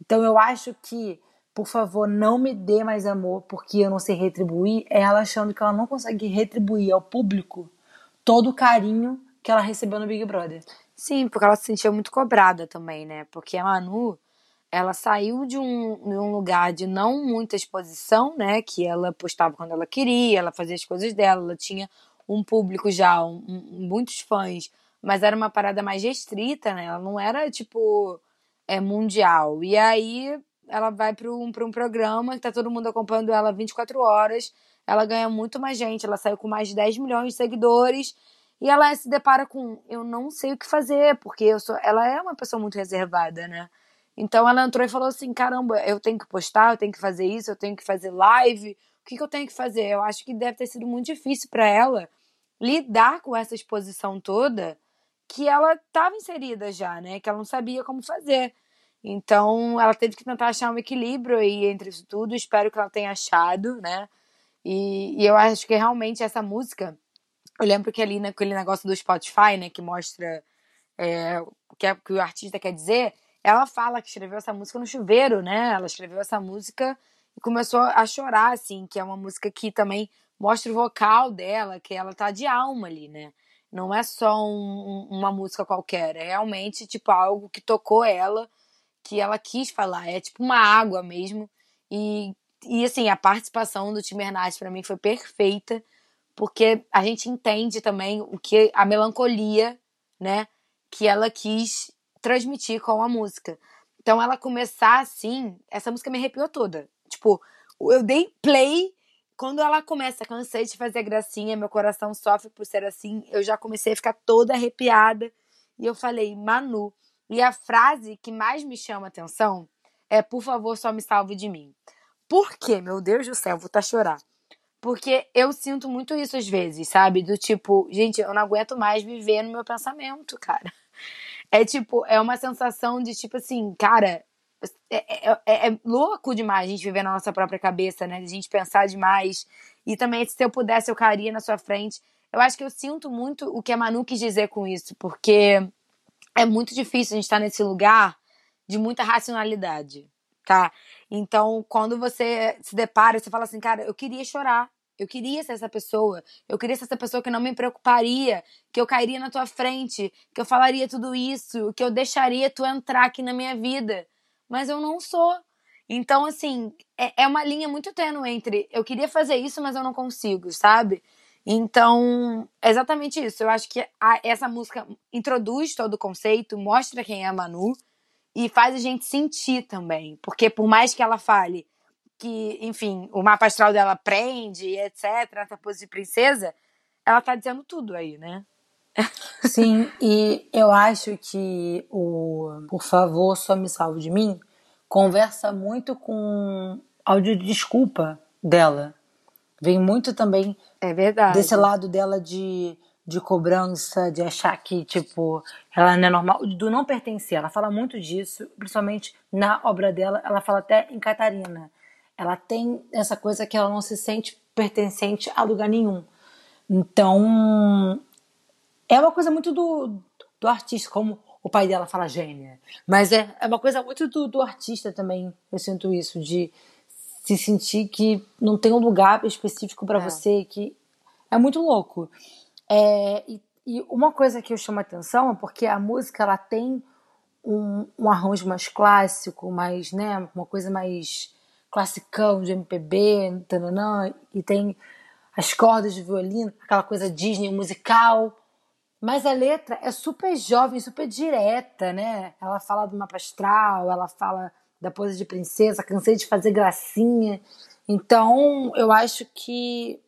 Então, eu acho que, por favor, não me dê mais amor porque eu não sei retribuir. É ela achando que ela não consegue retribuir ao público todo o carinho que ela recebeu no Big Brother. Sim, porque ela se sentia muito cobrada também, né? Porque a Manu, ela saiu de um, de um lugar de não muita exposição, né? Que ela postava quando ela queria, ela fazia as coisas dela, ela tinha um público já, um, um, muitos fãs, mas era uma parada mais restrita, né? Ela não era, tipo, é, mundial. E aí ela vai para um, um programa que tá todo mundo acompanhando ela 24 horas. Ela ganha muito mais gente, ela saiu com mais de 10 milhões de seguidores. E ela se depara com, eu não sei o que fazer, porque eu sou, ela é uma pessoa muito reservada, né? Então ela entrou e falou assim: caramba, eu tenho que postar, eu tenho que fazer isso, eu tenho que fazer live. O que, que eu tenho que fazer? Eu acho que deve ter sido muito difícil para ela lidar com essa exposição toda que ela estava inserida já, né? Que ela não sabia como fazer. Então ela teve que tentar achar um equilíbrio aí entre isso tudo. Espero que ela tenha achado, né? E, e eu acho que realmente essa música. Eu lembro que ali naquele negócio do Spotify, né, que mostra é, o que, é, que o artista quer dizer, ela fala que escreveu essa música no chuveiro, né? Ela escreveu essa música e começou a chorar, assim, que é uma música que também mostra o vocal dela, que ela tá de alma ali, né? Não é só um, uma música qualquer, é realmente, tipo, algo que tocou ela, que ela quis falar. É tipo uma água mesmo. E, e assim, a participação do Tim Bernardes para mim foi perfeita, porque a gente entende também o que a melancolia, né, que ela quis transmitir com a música. Então ela começar assim, essa música me arrepiou toda. Tipo, eu dei play quando ela começa, cansei de fazer gracinha, meu coração sofre por ser assim, eu já comecei a ficar toda arrepiada. E eu falei, Manu. E a frase que mais me chama a atenção é: por favor, só me salve de mim. Por quê? Meu Deus do céu, vou tá chorar. Porque eu sinto muito isso às vezes, sabe? Do tipo, gente, eu não aguento mais viver no meu pensamento, cara. (laughs) É tipo, é uma sensação de tipo assim, cara, é, é, é, é, louco demais a gente viver na nossa própria cabeça, né? A gente pensar demais. E também, se eu pudesse, eu cairia na sua frente. Eu acho que eu sinto muito o que a Manu quis dizer com isso, porque é muito difícil a gente estar nesse lugar de muita racionalidade, tá? Então, quando você se depara, você fala assim, cara, eu queria chorar. Eu queria ser essa pessoa. Eu queria ser essa pessoa que não me preocuparia, que eu cairia na tua frente, que eu falaria tudo isso, que eu deixaria tu entrar aqui na minha vida. Mas eu não sou. Então, assim, é, é uma linha muito tênue entre eu queria fazer isso, mas eu não consigo, sabe? Então, é exatamente isso. Eu acho que a, essa música introduz todo o conceito, mostra quem é a Manu e faz a gente sentir também. Porque por mais que ela fale que, enfim, o mapa astral dela prende, etc., essa pose de princesa, ela tá dizendo tudo aí, né? (laughs) Sim, e eu acho que o Por favor, só me salve de mim conversa muito com áudio de desculpa dela. Vem muito também é verdade. desse lado dela de, de cobrança, de achar que, tipo, ela não é normal, do não pertencer. Ela fala muito disso, principalmente na obra dela, ela fala até em Catarina ela tem essa coisa que ela não se sente pertencente a lugar nenhum. Então, é uma coisa muito do, do artista, como o pai dela fala gênia. Mas é, é uma coisa muito do, do artista também, eu sinto isso, de se sentir que não tem um lugar específico para é. você, que é muito louco. É, e, e, uma coisa que eu chamo a atenção é porque a música ela tem um, um arranjo mais clássico, mais, né, uma coisa mais classicão de MPB, tananã, e tem as cordas de violino, aquela coisa Disney musical. Mas a letra é super jovem, super direta, né? Ela fala do mapa astral, ela fala da pose de princesa, cansei de fazer gracinha. Então, eu acho que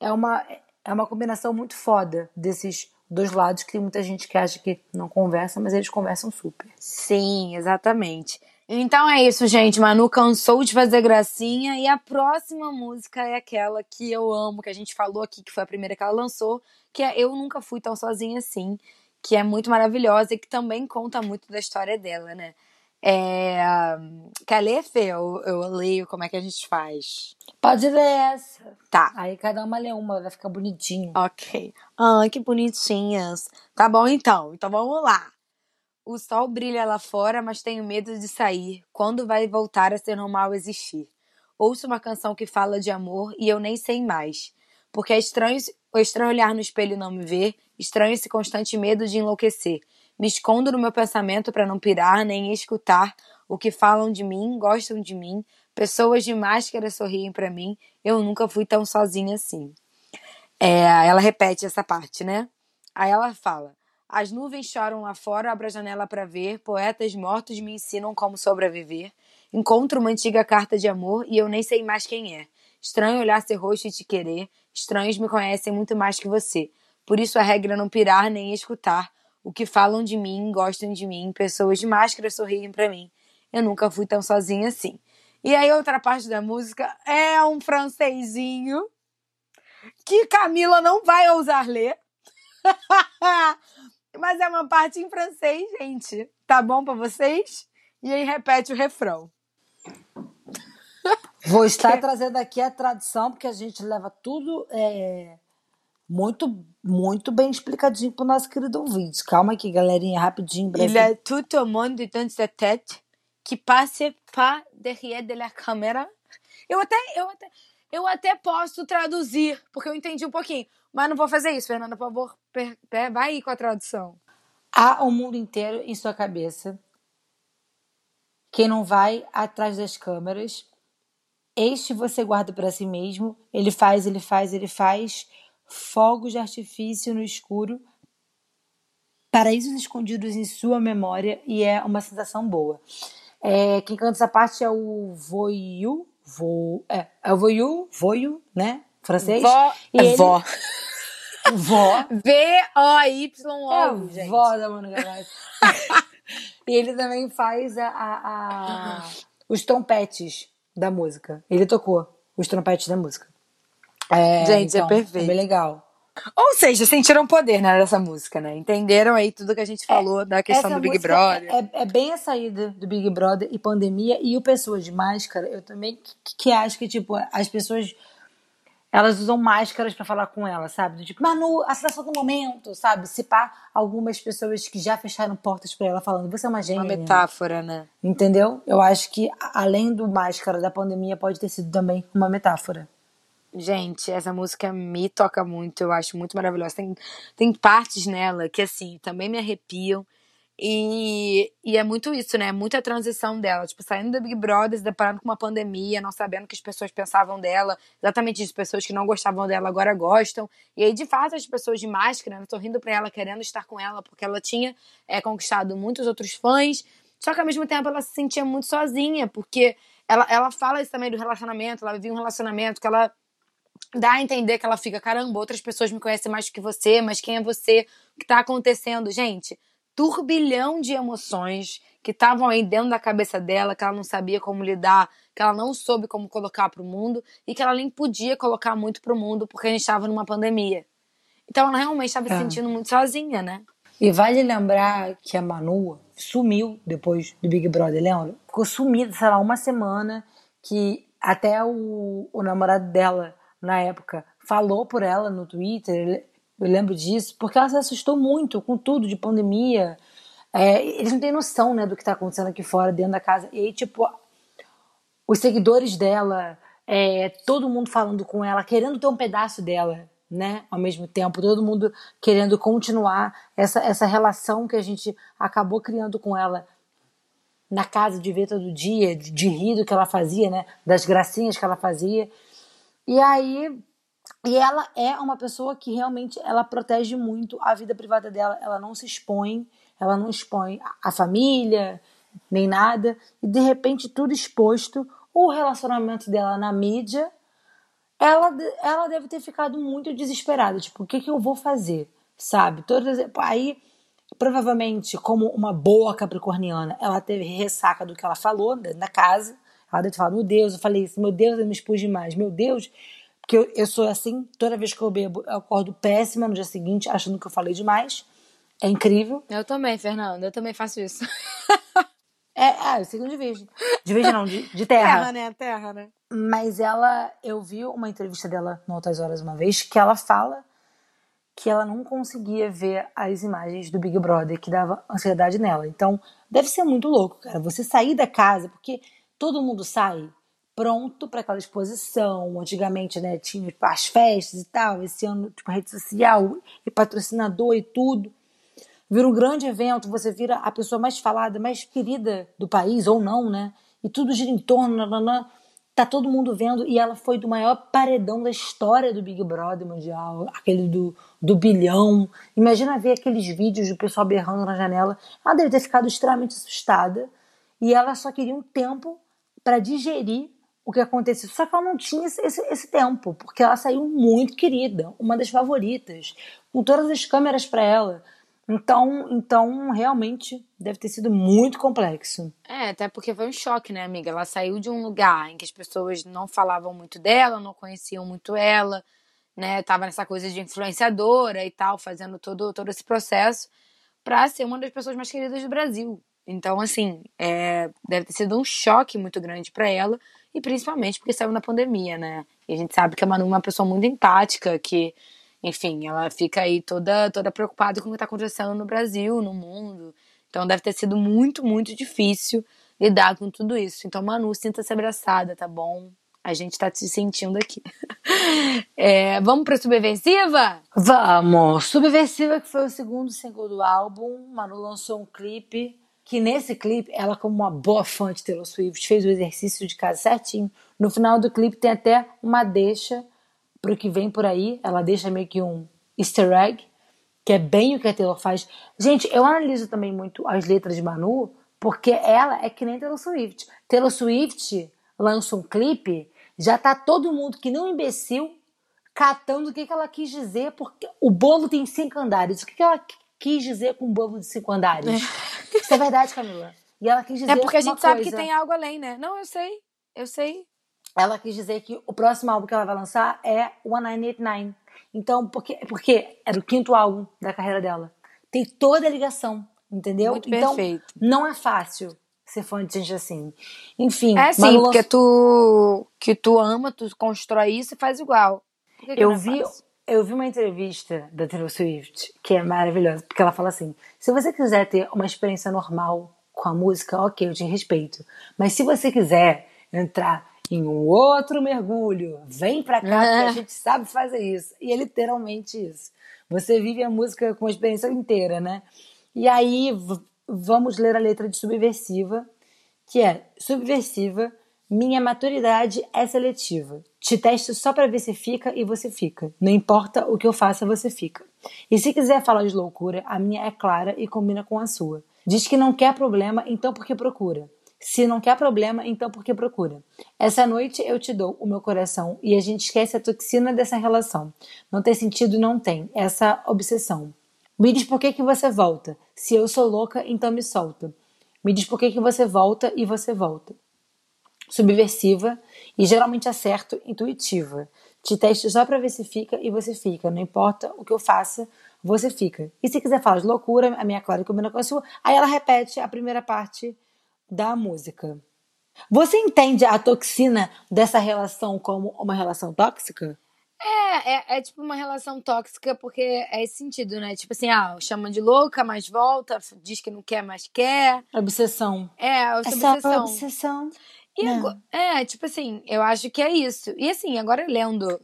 é uma, é uma combinação muito foda desses dois lados que tem muita gente que acha que não conversa, mas eles conversam super. Sim, exatamente. Então é isso, gente. Manu cansou de fazer gracinha e a próxima música é aquela que eu amo, que a gente falou aqui, que foi a primeira que ela lançou, que é Eu Nunca Fui Tão Sozinha Assim, que é muito maravilhosa e que também conta muito da história dela, né? É... Quer ler, Fê? Eu, eu leio como é que a gente faz. Pode ler essa. Tá. Aí cada uma lê uma, vai ficar bonitinho. Ok. Ah, que bonitinhas. Tá bom então. Então vamos lá. O sol brilha lá fora, mas tenho medo de sair. Quando vai voltar a ser normal existir? Ouço uma canção que fala de amor e eu nem sei mais. Porque é estranho, o estranho olhar no espelho e não me ver, estranho esse constante medo de enlouquecer. Me escondo no meu pensamento para não pirar nem escutar o que falam de mim, gostam de mim, pessoas de máscara sorriem para mim. Eu nunca fui tão sozinha assim. É, ela repete essa parte, né? Aí ela fala: as nuvens choram lá fora, abro a janela para ver. Poetas mortos me ensinam como sobreviver. Encontro uma antiga carta de amor e eu nem sei mais quem é. Estranho olhar seu rosto e te querer. Estranhos me conhecem muito mais que você. Por isso a regra é não pirar nem escutar. O que falam de mim, gostam de mim, pessoas de máscara sorriem para mim. Eu nunca fui tão sozinha assim. E aí outra parte da música é um francesinho que Camila não vai ousar ler. (laughs) Mas é uma parte em francês, gente. Tá bom para vocês? E aí repete o refrão. Vou estar (laughs) trazendo aqui a tradução, porque a gente leva tudo é, muito, muito bem explicadinho pro nosso querido ouvinte. Calma aqui, galerinha, rapidinho. Il est tout au monde dans sa tête qui passe pas derrière de la câmera. Eu até, eu até, eu até posso traduzir, porque eu entendi um pouquinho. Mas não vou fazer isso, Fernanda, por favor, per, per, vai aí com a tradução. Há o mundo inteiro em sua cabeça. Quem não vai atrás das câmeras, este você guarda para si mesmo. Ele faz, ele faz, ele faz fogos de artifício no escuro, paraísos escondidos em sua memória e é uma sensação boa. É, quem canta essa parte é o Voyou, vo, é, é o Voyou, Voyou, né? Francês. Vó, e é ele, vó. (laughs) Vó. V-O-Y-O, É, gente. vó da Manu Gavassi. (laughs) e ele também faz a, a- a- os trompetes da música. Ele tocou os trompetes da música. É, Gente, é então, perfeito. É bem legal. Ou seja, sentiram poder né, dessa música, né? Entenderam aí tudo que a gente falou da questão do Big Brother. É, é- é bem a saída do Big Brother e pandemia e o Pessoas de Máscara, eu também que, que acho que, tipo, as pessoas elas usam máscaras pra falar com ela, sabe? Do Tipo, Manu, a sensação do momento, sabe? Se pá, algumas pessoas que já fecharam portas pra ela falando, você é uma gênia. Uma metáfora, né? Entendeu? Eu acho que, além do máscara da pandemia, pode ter sido também uma metáfora. Gente, essa música me toca muito, eu acho muito maravilhosa. Tem, tem partes nela que, assim, também me arrepiam. E, e é muito isso, né? Muita transição dela. Tipo, saindo do Big Brother, se deparando com uma pandemia, não sabendo o que as pessoas pensavam dela. Exatamente isso. Pessoas que não gostavam dela agora gostam. E aí, de fato, as pessoas de máscara, né? Tô rindo pra ela, querendo estar com ela, porque ela tinha é, conquistado muitos outros fãs. Só que ao mesmo tempo ela se sentia muito sozinha, porque ela, ela fala isso também do relacionamento. Ela vivia um relacionamento que ela dá a entender que ela fica, caramba, outras pessoas me conhecem mais do que você, mas quem é você? O que tá acontecendo? Gente, turbilhão de emoções que estavam aí dentro da cabeça dela, que ela não sabia como lidar, que ela não soube como colocar pro mundo e que ela nem podia colocar muito pro mundo porque a gente estava numa pandemia. Então ela realmente estava se É. sentindo muito sozinha, né? E vale lembrar que a Manu sumiu depois do Big Brother, lembra? Ficou sumida, sei lá, uma semana, que até o, o namorado dela, na época, falou por ela no Twitter, eu lembro disso, porque ela se assustou muito com tudo de pandemia. É, eles não têm noção, né, do que tá acontecendo aqui fora, dentro da casa. E aí, tipo, os seguidores dela, é, todo mundo falando com ela, querendo ter um pedaço dela, né? Ao mesmo tempo, todo mundo querendo continuar essa, essa relação que a gente acabou criando com ela na casa de ver todo dia, de, de rir do que ela fazia, né? Das gracinhas que ela fazia. E aí, e ela é uma pessoa que realmente ela protege muito a vida privada dela, ela não se expõe, ela não expõe a- família, nem nada, e de repente tudo exposto, o relacionamento dela na mídia, ela, ela deve ter ficado muito desesperada, tipo, o que, que eu vou fazer, sabe? Todas, aí, provavelmente, como uma boa capricorniana, ela teve ressaca do que ela falou dentro da casa, deve ter falado, meu Deus, eu falei isso, meu Deus, eu me expus demais, meu Deus, porque eu, eu sou assim, toda vez que eu bebo, eu acordo péssima no dia seguinte, achando que eu falei demais, é incrível. Eu também, Fernanda, eu também faço isso. É, é, eu signo de virgem. De virgem não, de, de terra. né? Terra, né? Mas ela, eu vi uma entrevista dela no Altas Horas uma vez, que ela fala que ela não conseguia ver as imagens do Big Brother, que dava ansiedade nela. Então, deve ser muito louco, cara, você sair da casa, porque todo mundo sai pronto para aquela exposição. Antigamente, né, tinha as festas e tal, esse ano, tipo, rede social e patrocinador e tudo. Vira um grande evento, você vira a pessoa mais falada, mais querida do país, ou não, né? E tudo gira em torno, nananã. tá todo mundo vendo, e ela foi do maior paredão da história do Big Brother Mundial, aquele do, do bilhão. Imagina ver aqueles vídeos do pessoal berrando na janela. Ela deve ter ficado extremamente assustada, e ela só queria um tempo para digerir o que aconteceu. Só que ela não tinha esse, esse, tempo, porque ela saiu muito querida, uma das favoritas, com todas as câmeras para ela. Então, então, realmente, deve ter sido muito complexo. É, até porque foi um choque, né, amiga? Ela saiu de um lugar em que as pessoas não falavam muito dela, não conheciam muito ela, né? Tava nessa coisa de influenciadora e tal, fazendo todo, todo esse processo para ser uma das pessoas mais queridas do Brasil. Então, assim, é, deve ter sido um choque muito grande para ela, e principalmente porque saiu na pandemia, né? E a gente sabe que a Manu é uma pessoa muito empática, que enfim, ela fica aí toda, toda preocupada com o que está acontecendo no Brasil, no mundo. Então deve ter sido muito, muito difícil lidar com tudo isso. Então, Manu, sinta-se abraçada, tá bom? A gente tá te sentindo aqui. (laughs) É, vamos pra Subversiva? Vamos! Subversiva, que foi o segundo single do álbum. Manu lançou um clipe. Que nesse clipe, ela, como uma boa fã de Taylor Swift, fez o exercício de casa certinho. No final do clipe tem até uma deixa pro que vem por aí. Ela deixa meio que um easter egg, que é bem o que a Taylor faz. Gente, eu analiso também muito as letras de Manu, porque ela é que nem Taylor Swift. Taylor Swift lança um clipe, já tá todo mundo que não imbecil catando o que, que ela quis dizer, porque o bolo tem cinco andares. O que, que ela quis dizer com um bolo de cinco andares? Isso é verdade, Camila. E ela quis dizer É porque a gente sabe coisa. que tem algo além, né? Não, eu sei. Eu sei ela quis dizer que o próximo álbum que ela vai lançar é 1989. Então, porque, porque era o quinto álbum da carreira dela. Tem toda a ligação, entendeu? Muito então, perfeito. não é fácil ser fã de gente assim. Enfim. É sim, porque tu que tu ama, tu constrói isso e faz igual. Que que eu é vi, eu vi uma entrevista da Taylor Swift que é maravilhosa, porque ela fala assim: se você quiser ter uma experiência normal com a música, ok, eu te respeito. Mas se você quiser entrar em um outro mergulho. Vem pra cá, (laughs) porque a gente sabe fazer isso. E é literalmente isso. Você vive a música com a experiência inteira, né? E aí, vamos ler a letra de Subversiva, que é Subversiva, minha maturidade é seletiva. Te testo só pra ver se fica e você fica. Não importa o que eu faça, você fica. E se quiser falar de loucura, a minha é clara e combina com a sua. Diz que não quer problema, então por que procura? Se não quer problema, então por que procura? Essa noite eu te dou o meu coração e a gente esquece a toxina dessa relação. Não tem sentido, não tem. Essa obsessão. Me diz por que, que você volta. Se eu sou louca, então me solta. Me diz por que, que você volta e você volta. Subversiva e geralmente acerto, intuitiva. Te testo só pra ver se fica e você fica. Não importa o que eu faça, você fica. E se quiser falar de loucura, a minha clara combina com a sua. Aí ela repete a primeira parte da música. Você entende a toxina dessa relação como uma relação tóxica? É, é, é tipo uma relação tóxica, porque é esse sentido, né? Tipo assim, ah, chama de louca, mas volta, diz que não quer, mas quer. Obsessão. É, essa Essa obsessão. obsessão. E Não. ago- é, tipo assim, eu acho que é isso. E assim, agora lendo,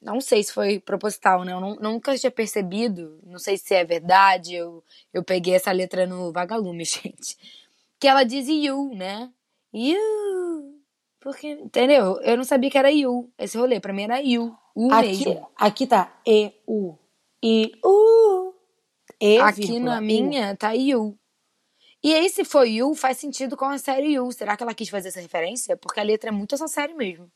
não sei se foi proposital, né? Eu não- nunca tinha percebido, não sei se é verdade, eu, eu peguei essa letra no vagalume, (laughs) gente. Que ela diz you, né? You. Porque, entendeu? Eu não sabia que era you, esse rolê. Pra mim era you. U Aqui, mesmo. aqui tá E, U. E, U. Aqui vírgula, na U. minha tá you. E aí, se for you, faz sentido com a série you. Será que ela quis fazer essa referência? Porque a letra é muito essa série mesmo.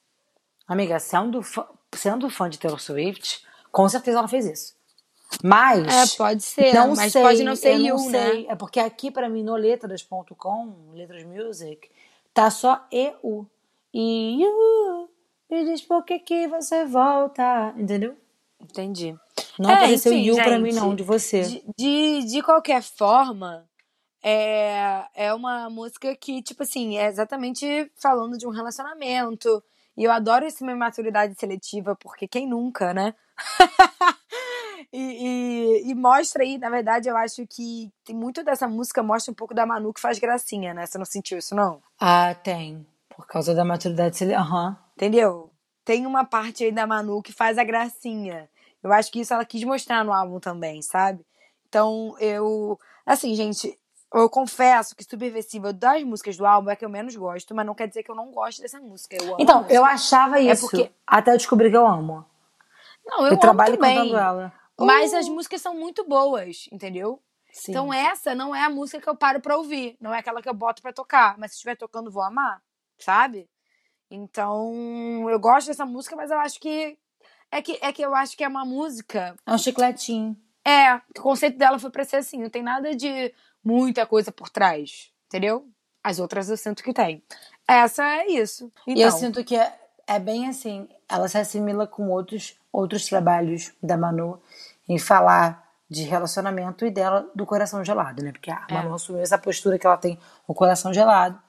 Amiga, sendo fã, sendo fã de Taylor Swift, com certeza ela fez isso. Mas. É, pode ser, não mas sei, pode não ser eu you, não né? sei. É porque aqui pra mim no letras.com, letras music, tá só EU. E you, me diz por que que você volta, entendeu? Entendi. Não É, apareceu enfim, you pra mim gente, não, de você. De, de, de qualquer forma, é, é uma música que, tipo assim, é exatamente falando de um relacionamento. E eu adoro esse minha maturidade seletiva, porque quem nunca, né? (laughs) e, e, e mostra aí, na verdade, eu acho que tem muito dessa música mostra um pouco da Manu que faz gracinha, né? Você não sentiu isso, não? Ah, tem. Por causa da maturidade. sele- Aham. Entendeu? Tem uma parte aí da Manu que faz a gracinha. Eu acho que isso ela quis mostrar no álbum também, sabe? Então, eu. Assim, gente, eu confesso que Subversiva das músicas do álbum é que eu menos gosto, mas não quer dizer que eu não gosto dessa música. Eu amo Então, música. eu achava isso. porque- Até eu descobrir que eu amo. Não, eu, Eu, amo trabalho também. cantando ela. Mas Uh, as músicas são muito boas, entendeu? sim. Então, essa não é a música que eu paro pra ouvir. Não é aquela que eu boto pra tocar. Mas se estiver tocando, vou amar. sabe? Então, eu gosto dessa música, mas eu acho que é que é que eu acho que é uma música. É um chicletinho. É, o conceito dela foi pra ser assim, não tem nada de muita coisa por trás, entendeu? As outras eu sinto que tem. Essa é isso. Então, E eu sinto que é, é bem assim, ela se assimila com outros, outros trabalhos da Manu em falar de relacionamento e dela do coração gelado, né? Porque a Manu assumiu essa postura que ela tem o coração gelado.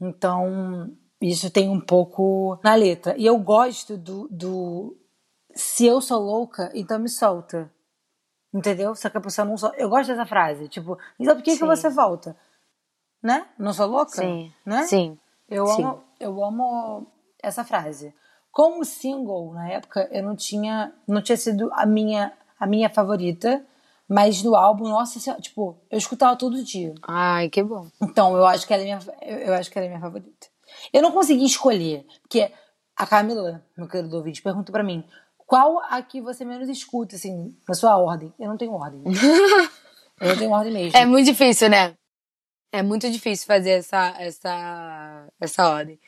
Então, isso tem um pouco na letra. E eu gosto do, do se eu sou louca, então me solta. Entendeu? Só que a pessoa não solta. Eu gosto dessa frase. Tipo, então por que, que você volta? Né? Não sou louca? Sim. Né? Sim. Eu Sim. amo, eu amo essa frase. Como single, na época, eu não tinha, não tinha sido a minha, a minha favorita, mas no álbum, nossa senhora, tipo, eu escutava todo dia. Ai, que bom. Então, eu acho que ela é minha, eu, acho que ela é minha favorita. Eu não consegui escolher, porque a Camila, meu querido ouvinte, pergunta pra mim, qual a que você menos escuta, assim, na sua ordem? Eu não tenho ordem. (laughs) eu não tenho ordem mesmo. É muito difícil, né? É muito difícil fazer essa essa essa ordem.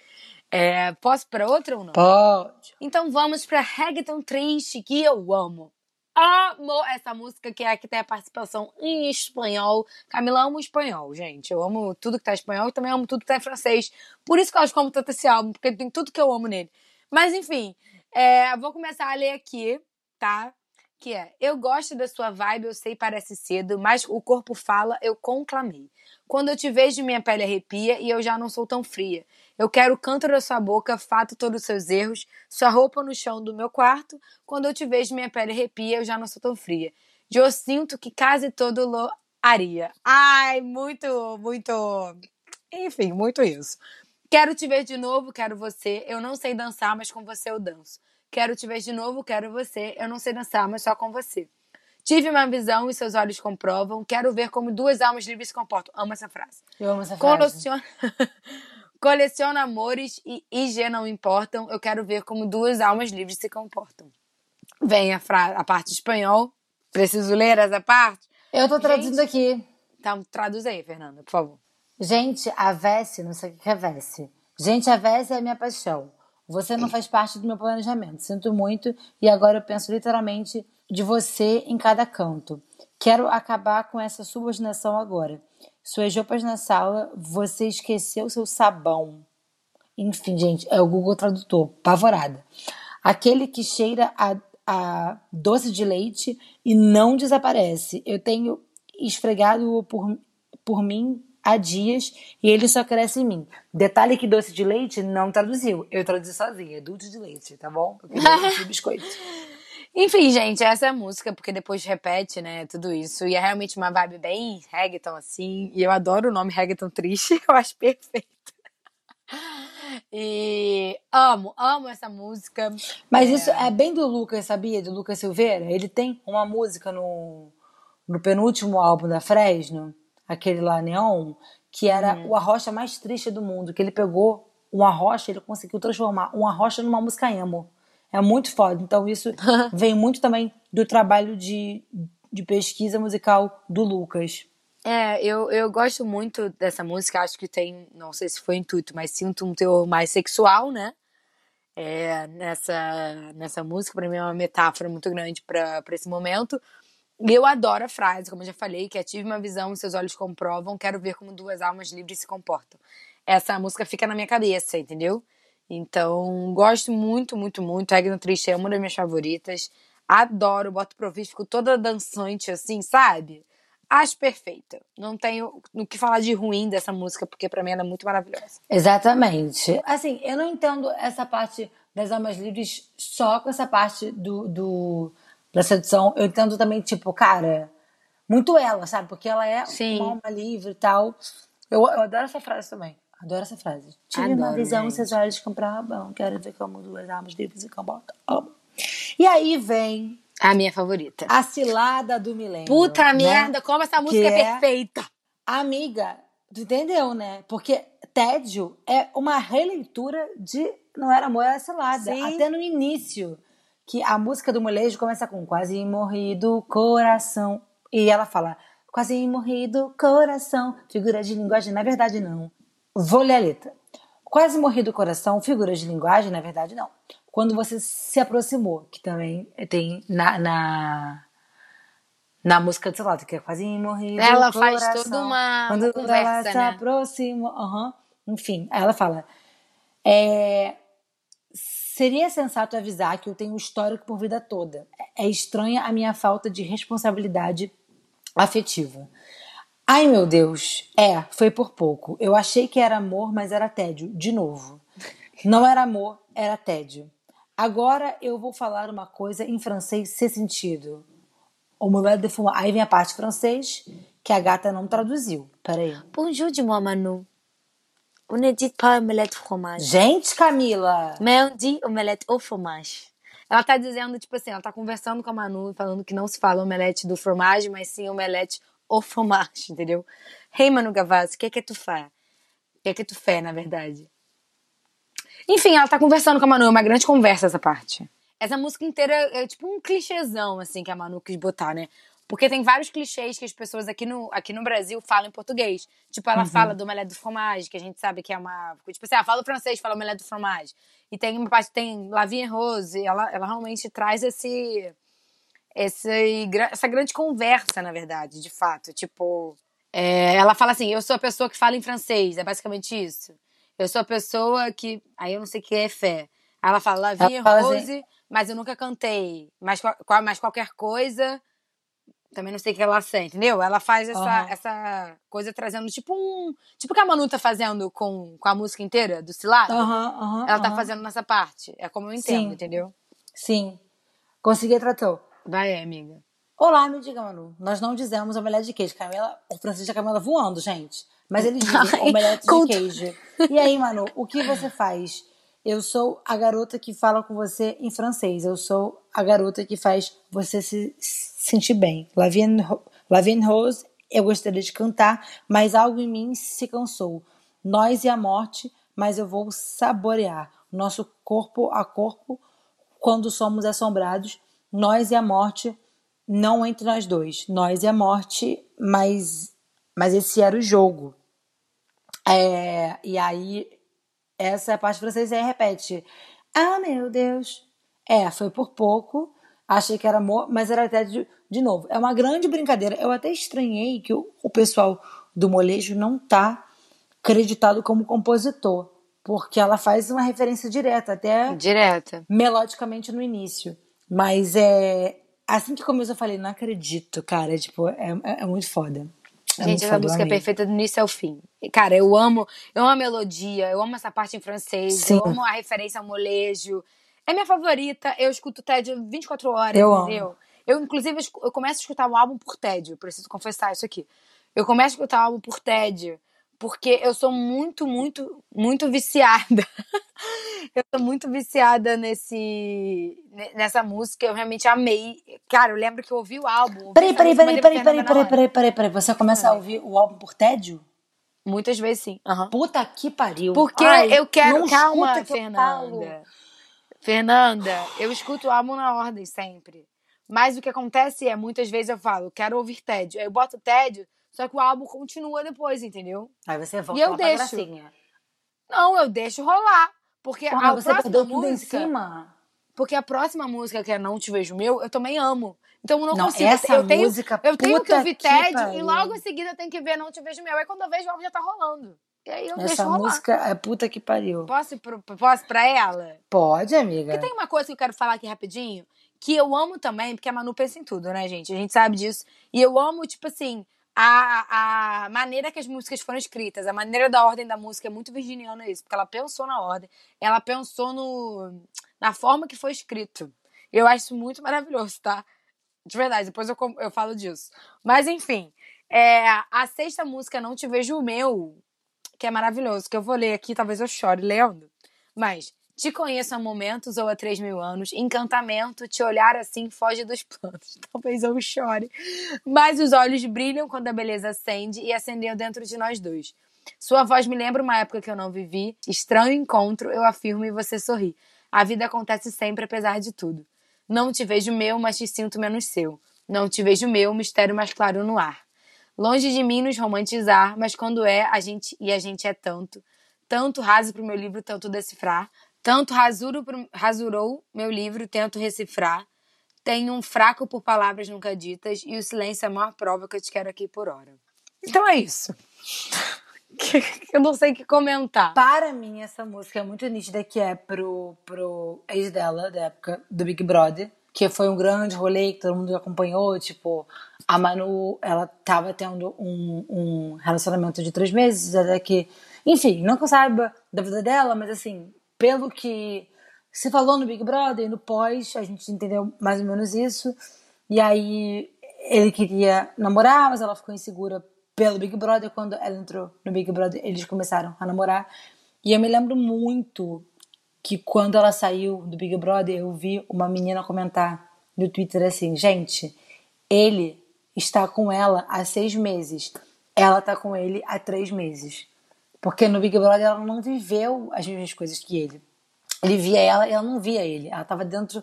É, posso para outra ou não? Pode. Então vamos pra Reggaeton Triste, que eu amo. Amo essa música que é a que tem a participação em espanhol. Camila ama o espanhol, gente. Eu amo tudo que tá em espanhol e também amo tudo que tá em francês. Por isso que eu acho que eu amo tanto esse álbum, porque tem tudo que eu amo nele. Mas enfim, é, vou começar a ler aqui, tá? Que é: Eu gosto da sua vibe, eu sei, parece cedo, mas o corpo fala, eu conclamei. Quando eu te vejo, minha pele arrepia e eu já não sou tão fria. Eu quero o canto da sua boca, fato todos os seus erros, sua roupa no chão do meu quarto. Quando eu te vejo, minha pele arrepia, eu já não sou tão fria. Eu sinto que quase todo lo haria. Ai, muito, muito. Enfim, muito isso. Quero te ver de novo, quero você. Eu não sei dançar, mas com você eu danço. Quero te ver de novo, quero você. Eu não sei dançar, mas só com você. Tive uma visão e seus olhos comprovam. Quero ver como duas almas livres se comportam. Amo essa frase. Eu amo essa frase. Coleciona, (laughs) coleciona amores e IG não importam. Eu quero ver como duas almas livres se comportam. Vem a, fra- a parte espanhol. Preciso ler essa parte? Eu tô traduzindo Gente. aqui. Então, traduz aí, Fernanda, por favor. Gente, a Vessi, não sei o que é Vessi. Gente, a Vessi é a minha paixão. Você não faz parte do meu planejamento. Sinto muito e agora eu penso literalmente de você em cada canto. Quero acabar com essa subordinação agora. Suas roupas na sala, você esqueceu seu sabão. Enfim, gente, é o Google Tradutor, pavorada. Aquele que cheira a, a doce de leite e não desaparece. Eu tenho esfregado por, por mim há dias e ele só cresce em mim. Detalhe que doce de leite não traduziu. Eu traduzi sozinha. É dulce de leite, tá bom? Eu queria doce de biscoito. (laughs) Enfim, gente, essa é a música, porque depois repete, né, tudo isso. E é realmente uma vibe bem reggaeton, assim. E eu adoro o nome reggaeton triste, (laughs) eu acho perfeito. E amo, amo essa música. Mas isso é bem do Lucas, sabia? Do Lucas Silveira. Ele tem uma música no, no penúltimo álbum da Fresno, aquele lá, Neon, que era o Arrocha mais triste do mundo. Que ele pegou uma rocha, ele conseguiu transformar uma rocha numa música emo. É muito foda. Então isso (laughs) vem muito também do trabalho de, de pesquisa musical do Lucas. É, eu, eu gosto muito dessa música, acho que tem, não sei se foi intuito, mas sinto um teor mais sexual, né? É, nessa, nessa música, pra mim é uma metáfora muito grande pra esse momento. Eu adoro a frase, como eu já falei, que ative uma visão seus olhos comprovam, quero ver como duas almas livres se comportam. Essa música fica na minha cabeça, entendeu? Então, gosto muito, muito, muito. Reggae Triste é uma das minhas favoritas. Adoro, boto pro vídeo, fico toda dançante assim, sabe? Acho perfeita. Não tenho o que falar de ruim dessa música, porque pra mim ela é muito maravilhosa. Exatamente. Assim, eu não entendo essa parte das almas livres só com essa parte do, do da sedução. Eu entendo também, tipo, cara, muito ela, sabe? Porque ela é Sim. uma alma livre e tal. Eu, eu adoro essa frase também. Adoro essa frase. Tive uma visão, gente. seus olhos compravam. Quero ver como duas almas livres comportam. Amo. E aí vem A minha favorita. a cilada do milênio. Puta né? merda, como essa música é é- perfeita. Amiga, tu entendeu, né? Porque Tédio é uma releitura de Não Era Amor, Era Cilada. Sim. Até no início, que a música do molejo começa com Quase morrido coração. E ela fala, quase morrido coração, figura de linguagem, na verdade não. Vou ler a letra. quase morri do coração, figuras de linguagem, na verdade, não. Quando você se aproximou, que também tem na, na, na música de Celota, que é quase morri do Ela faz coração. toda uma- Quando conversa, ela se né? aproxima, aham. enfim, aí ela fala, é, seria sensato avisar que eu tenho histórico por vida toda. É estranha a minha falta de responsabilidade afetiva. Ai, meu Deus. É, foi por pouco. Eu achei que era amor, mas era tédio. De novo. Não era amor, era tédio. Agora eu vou falar uma coisa em francês sem sentido. O mulher de fumar. Aí vem a parte francês que a gata não traduziu. Peraí. Bonjour, dis-moi, Manu. On ne dit pas omelette fromage. Gente, Camila! Mais on dit omelette au fromage. Ela tá dizendo, tipo assim, ela tá conversando com a Manu, falando que não se fala omelete do fromage, mas sim omelete au fromage, entendeu? Hey, Manu Gavassi, o que é que tu faz? O que é que tu faz, na verdade? Enfim, ela tá conversando com a Manu, é uma grande conversa essa parte. Essa música inteira é tipo um clichêzão, assim, que a Manu quis botar, né? Porque tem vários clichês que as pessoas aqui no, aqui no Brasil falam em português. Tipo, ela fala do omelete do fromage, que a gente sabe que é uma... Tipo assim, ela fala o francês, fala omelete do fromage. E tem uma parte, tem La Vie en Rose, ela, ela realmente traz esse... Esse, essa grande conversa, na verdade, de fato. Tipo, é, ela fala assim: eu sou a pessoa que fala em francês, é basicamente isso. Eu sou a pessoa que. Aí eu não sei o que é fé. Aí ela fala, La vie Ela fala rose, assim- mas eu nunca cantei. Mas, mas qualquer coisa, também não sei o que ela sente, entendeu? Ela faz essa, Aham. essa coisa trazendo tipo um. Tipo o que a Manu tá fazendo com, com a música inteira do Cilado. Aham, aham. Ela tá fazendo nessa parte. É como eu entendo, Sim. entendeu? Sim. Consegui tratou. Vai, amiga. Olá, me diga, Manu. Nós não dizemos omelete de queijo. Camila, o francês da Camila voando, gente. Mas eles dizem (laughs) omelete de queijo. E aí, Manu, o que você faz? Eu sou a garota que fala com você em francês. Eu sou a garota que faz você se sentir bem. La vie en Ro- La vie en Rose, eu gostaria de cantar, mas algo em mim se cansou. Nós e a morte, mas eu vou saborear. Nosso corpo a corpo, quando somos assombrados, nós e a morte, não entre nós dois. Nós e a morte, mas, mas esse era o jogo. É, e aí, essa é a parte francesa aí repete. Ah, meu Deus. É, foi por pouco. Achei que era amor, mas era até de, de novo. É uma grande brincadeira. Eu até estranhei que o, o pessoal do molejo não tá creditado como compositor. Porque ela faz uma referência direta, até Direta. melodicamente no início. Mas é. Assim que começou, eu falei, não acredito, cara. Tipo, é, é, é muito foda. É Gente, essa música é perfeita do início ao fim. Cara, eu amo, eu amo a melodia, eu amo essa parte em francês, Sim. eu amo a referência ao molejo. É minha favorita, eu escuto TED 24 horas, Eu amo. entendeu? Eu, inclusive, eu começo a escutar um álbum por tédio, preciso confessar isso aqui. Eu começo a escutar um álbum por tédio, porque eu sou muito, muito, muito viciada. (laughs) eu sou muito viciada nesse, ne- nessa música, eu realmente amei. Cara, eu lembro que eu ouvi o álbum. Peraí, peraí, peraí, peraí, Fernanda peraí, peraí, peraí, peraí, peraí. Você começa a ouvir o álbum por tédio? Muitas vezes sim. aham. Puta que pariu. Porque Ai, eu quero. não Calma, escuta que eu falo. Fernanda. Eu escuto o álbum na ordem sempre. Mas o que acontece é, muitas vezes eu falo, quero ouvir tédio. Aí eu boto tédio, só que o álbum continua depois, entendeu? Aí você volta E eu deixo. gracinha. Não, eu deixo rolar. Porque Porra, a você próxima perdeu tudo em música. cima? Porque a próxima música, que é Não Te Vejo Meu, eu também amo. Então eu não, Não, consigo. essa eu tenho, música, eu tenho que ouvir tédio e logo em seguida eu tenho que ver Não Te Vejo Meu. Aí quando eu vejo, o álbum já tá rolando. E aí eu Essa rolar. música é puta que pariu. Posso, ir pro- posso pra ela? Pode, amiga. Porque tem uma coisa que eu quero falar aqui rapidinho, que eu amo também, porque a Manu pensa em tudo, né, gente? A gente sabe disso. E eu amo, tipo assim, a, a maneira que as músicas foram escritas, a maneira da ordem da música é muito virginiana isso, porque ela pensou na ordem, ela pensou no, na forma que foi escrito. Eu acho isso muito maravilhoso, tá? De verdade, depois eu, eu falo disso. Mas enfim, é, a sexta música, Não Te Vejo o Meu, que é maravilhoso, que eu vou ler aqui, talvez eu chore lendo. Mas, te conheço há momentos ou há três mil anos, encantamento, te olhar assim foge dos planos. (laughs) Talvez eu chore. Mas os olhos brilham quando a beleza acende e acendeu dentro de nós dois. Sua voz me lembra uma época que eu não vivi. Estranho encontro, eu afirmo e você sorri. A vida acontece sempre, apesar de tudo. Não te vejo meu, mas te sinto menos seu. Não te vejo meu, mistério mais claro no ar. Longe de mim nos romantizar, mas quando é a gente e a gente é tanto, tanto raso pro meu livro, tento decifrar. Tanto rasuro pro, rasurou meu livro, tento decifrar. Tenho um fraco por palavras nunca ditas e o silêncio é a maior prova que eu te quero aqui por hora. Então é isso. (laughs) eu não sei o que comentar. Para mim, essa música é muito nítida, que é pro, pro ex dela, da época do Big Brother, que foi um grande rolê que todo mundo acompanhou, tipo, a Manu, ela tava tendo um, um relacionamento de três meses, até que, enfim, não que eu saiba da vida dela, mas assim, pelo que se falou no Big Brother no pós, a gente entendeu mais ou menos isso, e aí ele queria namorar, mas ela ficou insegura pelo Big Brother. Quando ela entrou no Big Brother, eles começaram a namorar. E eu me lembro muito que quando ela saiu do Big Brother, eu vi uma menina comentar no Twitter assim: gente, ele está com ela há seis meses, ela está com ele há três meses. Porque no Big Brother ela não viveu as mesmas coisas que ele. Ele via ela e ela não via ele. Ela estava dentro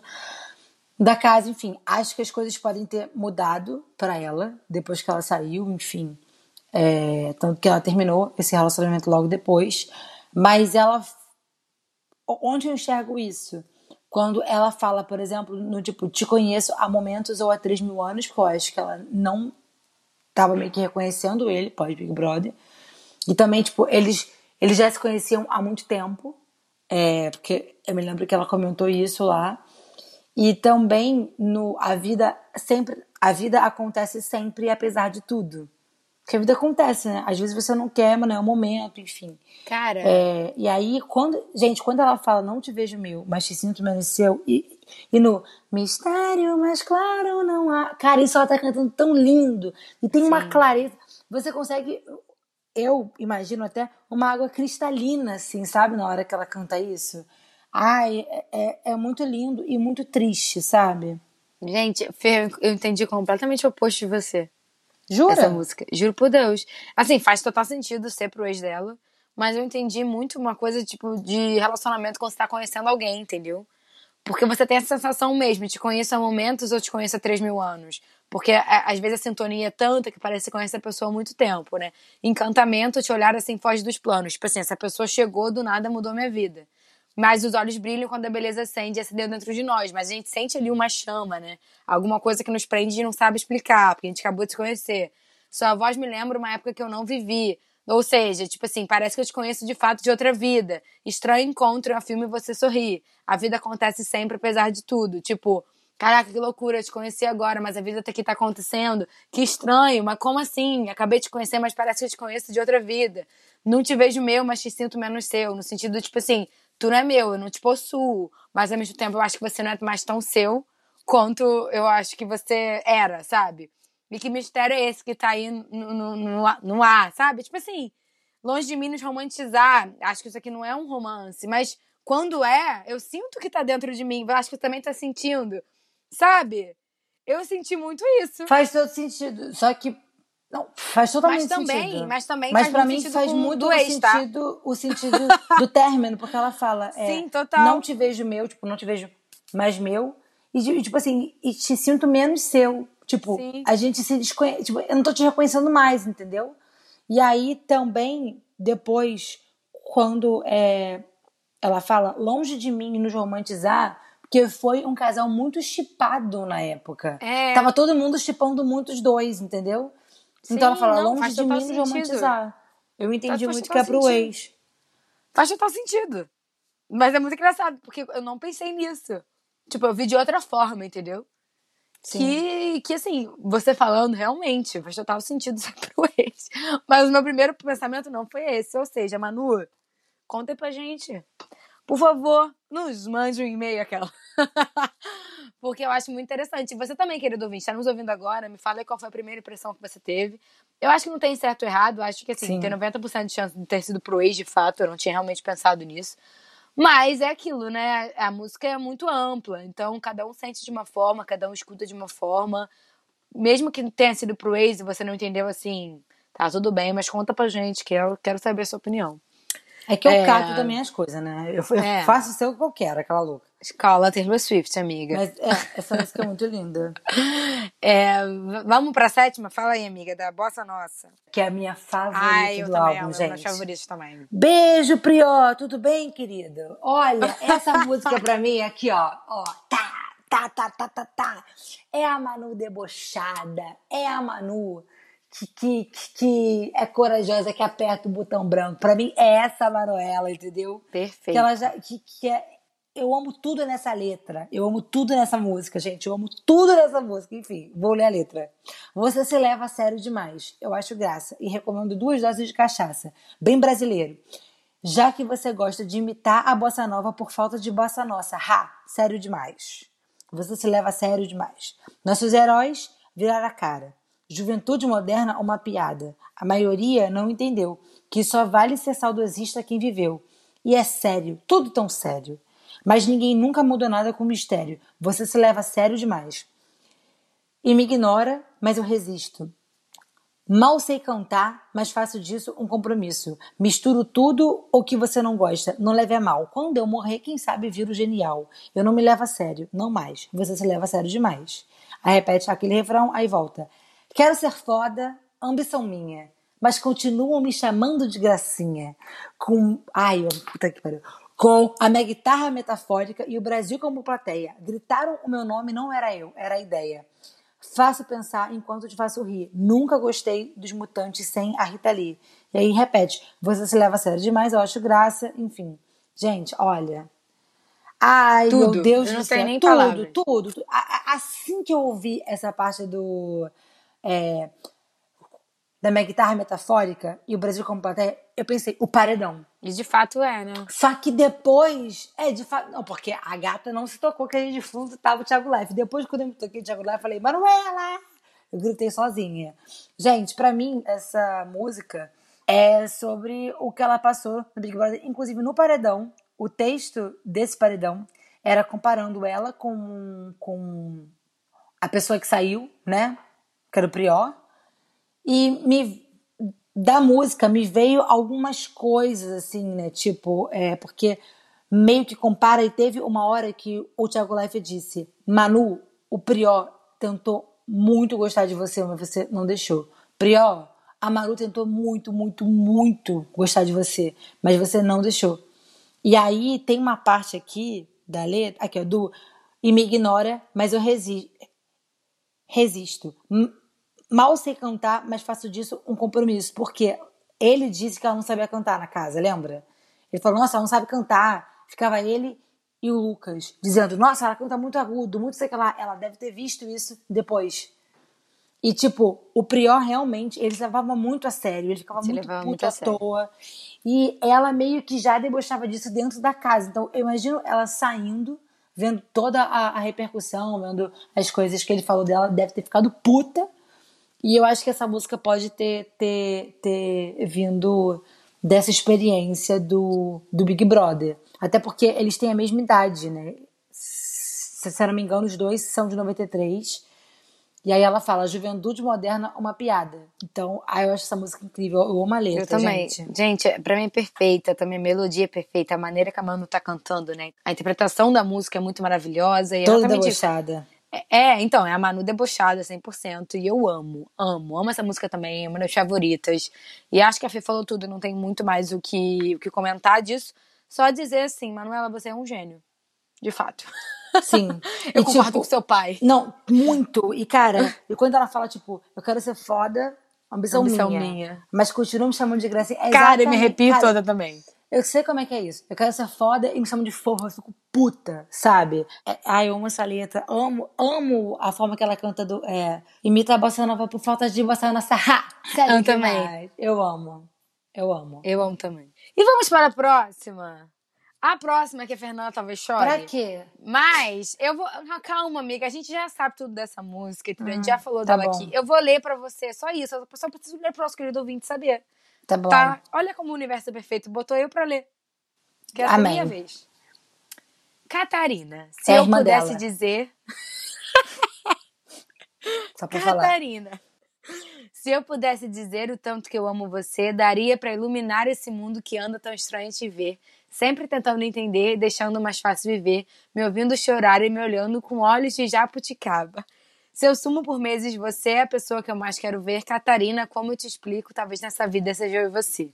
da casa, enfim. Acho que as coisas podem ter mudado para ela depois que ela saiu, enfim. É, tanto que ela terminou esse relacionamento logo depois. Mas ela. Onde eu enxergo isso? Quando ela fala, por exemplo, no tipo, te conheço há momentos ou há 3 mil anos, porque eu acho que ela não tava meio que reconhecendo ele, pós Big Brother. E também, tipo, eles, eles já se conheciam há muito tempo. É, porque eu me lembro que ela comentou isso lá. E também no a vida sempre a vida acontece sempre apesar de tudo. Porque a vida acontece, né? Às vezes você não quer, mas não é o momento, enfim. Cara. É, e aí, quando. Gente, quando ela fala não te vejo meu, mas te sinto menos seu, e, e no mistério mais claro não há. Cara, isso ela tá cantando tão lindo. E tem Sim. uma clareza. Você consegue. Eu imagino até uma água cristalina, assim, sabe? Na hora que ela canta isso. Ai, é, é, é muito lindo e muito triste, sabe? Gente, eu entendi completamente o oposto de você. Jura? Essa música. Juro por Deus. Assim, faz total sentido ser pro ex dela. Mas eu entendi muito uma coisa, tipo, de relacionamento quando você tá conhecendo alguém, entendeu? Porque você tem a sensação mesmo, te conheço há momentos ou te conheço há 3 mil anos. Porque às vezes a sintonia é tanta que parece que conhece a pessoa há muito tempo, né? Encantamento, te olhar assim, foge dos planos. Tipo assim, essa pessoa chegou do nada, mudou minha vida. Mas os olhos brilham quando a beleza acende e acendeu dentro de nós. Mas a gente sente ali uma chama, né? Alguma coisa que nos prende e não sabe explicar, porque a gente acabou de se conhecer. Sua voz me lembra uma época que eu não vivi. Ou seja, tipo assim, parece que eu te conheço de fato de outra vida. Estranho encontro, um filme e você sorri. A vida acontece sempre, apesar de tudo. Tipo, caraca, que loucura, eu te conheci agora, mas a vida tá aqui tá acontecendo. Que estranho, mas como assim? Acabei de te conhecer, mas parece que eu te conheço de outra vida. Não te vejo meu, mas te sinto menos seu. No sentido, tipo assim, tu não é meu, eu não te possuo, mas ao mesmo tempo eu acho que você não é mais tão seu quanto eu acho que você era, sabe? E que mistério é esse que tá aí no, no, no, no ar, sabe? Tipo assim, longe de mim nos romantizar. Acho que isso aqui não é um romance, mas quando é, eu sinto que tá dentro de mim. Eu acho que você também tá sentindo, sabe? Eu senti muito isso. Faz todo sentido. Só que não, faz totalmente mas também, sentido. Mas também mas faz pra mim faz muito o ex, tá? sentido, o sentido do término, porque ela fala, é, Sim, total. não te vejo meu, tipo, não te vejo mais meu, e tipo assim, e te sinto menos seu. Tipo, Sim. a gente se desconhece, tipo, eu não tô te reconhecendo mais, entendeu? E aí também, depois, quando é, ela fala, longe de mim nos romantizar, porque foi um casal muito chipado na época. É. Tava todo mundo chipando muito os dois, entendeu? Sim, então ela fala, não, longe faz de mim sentido. romantizar. Eu entendi Faz muito que total é pro sentido. ex. Faz total sentido. Mas é muito engraçado, porque eu não pensei nisso. Tipo, eu vi de outra forma, entendeu? Que, que assim, você falando realmente faz total sentido ser pro ex. Mas o meu primeiro pensamento não foi esse. Ou seja, Manu, conta pra gente. Por favor, nos mande um e-mail aquela. (laughs) Porque eu acho muito interessante. Você também, querido ouvinte, está nos ouvindo agora, me fala aí qual foi a primeira impressão que você teve. Eu acho que não tem certo ou errado, acho que assim, Sim. tem 90% de chance de ter sido pro ex de fato, eu não tinha realmente pensado nisso. Mas é aquilo, né? A música é muito ampla, então cada um sente de uma forma, cada um escuta de uma forma. Mesmo que tenha sido pro ex e você não entendeu assim, tá tudo bem, mas conta pra gente, que eu quero saber a sua opinião. É que eu É. cato também as coisas, né? Eu, eu É. faço o seu que eu quero, aquela louca. Escola Taylor Swift, amiga. Mas é, essa música é muito linda. (laughs) É, vamos pra sétima? Fala aí, amiga, da Bossa Nossa. Que é a minha favorita Ai, eu do também álbum, é gente. favoritas também. Beijo, Prió, tudo bem, querido? Olha, essa (laughs) música pra mim aqui, ó, ó, tá, tá, tá, tá, tá, tá. É a Manu debochada, é a Manu que, que, que- é corajosa, que aperta o botão branco. Pra mim, é essa a Manuela, entendeu? Perfeito. Que ela já, que, que é, eu amo tudo nessa letra. Eu amo tudo nessa música, gente. Eu amo tudo nessa música. Enfim, vou ler a letra. Você se leva a sério demais. Eu acho graça. E recomendo duas doses de cachaça. Bem brasileiro. Já que você gosta de imitar a bossa nova por falta de bossa nossa. Ha! Sério demais. Você se leva a sério demais. Nossos heróis viraram a cara. Juventude moderna, uma piada. A maioria não entendeu que só vale ser saudosista quem viveu. E é sério, tudo tão sério. Mas ninguém nunca mudou nada com mistério. Você se leva a sério demais. E me ignora, mas eu resisto. Mal sei cantar, mas faço disso um compromisso. Misturo tudo o que você não gosta. Não leve a mal. Quando eu morrer, quem sabe viro genial. Eu não me levo a sério. Não mais. Você se leva a sério demais. Aí repete aquele refrão, aí volta. Quero ser foda, ambição minha. Mas continuam me chamando de gracinha. Com. Ai, puta que pariu. Com a minha guitarra metafórica e o Brasil como plateia. Gritaram o meu nome, não era eu, era a ideia. Faço pensar enquanto te faço rir. Nunca gostei dos mutantes sem a Rita Lee. E aí repete, você se leva a sério demais, eu acho graça, enfim. Gente, olha. Ai, Tudo. meu Deus Eu não do céu. nem tudo, palavras. tudo, tudo. Assim que eu ouvi essa parte do. É, da minha guitarra metafórica e o Brasil como plateia, eu pensei, o paredão. E de fato é, né? Só que depois, é de fato, não, porque a gata não se tocou que ali de fundo tava o Thiago Life. Depois, quando eu me toquei o Thiago Life, eu falei, Manuela! Eu gritei sozinha. Gente, pra mim, essa música é sobre o que ela passou no Big Brother, inclusive no paredão. O texto desse paredão era comparando ela com, com a pessoa que saiu, né? Prior. E me da música me veio algumas coisas assim, né? Tipo, é, porque meio que compara e teve uma hora que o Thiago Life disse: "Manu, o Prior tentou muito gostar de você, mas você não deixou. Prior, a Manu tentou muito, muito, muito gostar de você, mas você não deixou." E aí tem uma parte aqui da letra, aqui ó, do e me ignora, mas eu resi resisto. Mal sei cantar, mas faço disso um compromisso. Porque ele disse que ela não sabia cantar na casa, lembra? Ele falou, nossa, ela não sabe cantar. Ficava ele e o Lucas dizendo, nossa, ela canta muito agudo, muito sei que lá. Ela deve ter visto isso depois. E, tipo, o Prior realmente, ele se levava muito a sério, ele ficava Se muito puto à sério. toa. E ela meio que já debochava disso dentro da casa. Então, eu imagino ela saindo, vendo toda a, a repercussão, vendo as coisas que ele falou dela, deve ter ficado puta. E eu acho que essa música pode ter, ter, ter vindo dessa experiência do, do Big Brother. Até porque eles têm a mesma idade, né? Se, se eu não me engano, os dois são de 93. E aí ela fala, juventude moderna, uma piada. Então, aí eu acho essa música incrível. Eu amo a letra, Eu também. gente. Gente, pra mim é perfeita, também a melodia é perfeita, a maneira que a Manu tá cantando, né? A interpretação da música é muito maravilhosa e é Toda isso. debochada. É, é, então, é a Manu debochada 100%. E eu amo, amo. Amo essa música também, é uma das favoritas. E acho que a Fê falou tudo, não tem muito mais o que, o que comentar disso. Só dizer assim, Manuela, você é um gênio. De fato. Sim. (laughs) Eu E, concordo tipo, com seu pai. Não, muito. E, cara, (laughs) e quando ela fala, tipo, eu quero ser foda, ambição, Ambição minha, minha. Mas continua me chamando de gracinha. É Cara, eu me arrepio cara, toda também. Eu sei como é que é isso. Eu quero ser foda e me chamam de forro, eu fico puta, sabe? É, ai, eu amo essa letra. Amo, amo a forma que ela canta do. É, imita a bossa nova por falta de bossa nossa. Ha! Sério Eu também. demais. Eu amo. Eu amo. Eu amo também. E vamos para a próxima. A próxima que a Fernanda talvez chore. Pra quê? Mas eu vou. Calma, amiga. A gente já sabe tudo dessa música, entendeu? a gente Ah, já falou tá dela bom. aqui. Eu vou ler pra você, só isso. Eu só preciso ler pro nosso querido ouvinte saber. Tá bom. Tá? Olha como o universo é perfeito. Botou eu pra ler. Que essa é a minha vez. Catarina, se É eu pudesse dela. dizer. (laughs) Só pra falar. Catarina, Se eu pudesse dizer o tanto que eu amo você, daria para iluminar esse mundo que anda tão estranho te ver. Sempre tentando entender, deixando mais fácil viver, me ouvindo chorar e me olhando com olhos de jabuticaba. Se eu sumo por meses, você é a pessoa que eu mais quero ver. Catarina, como eu te explico, talvez nessa vida seja eu e você.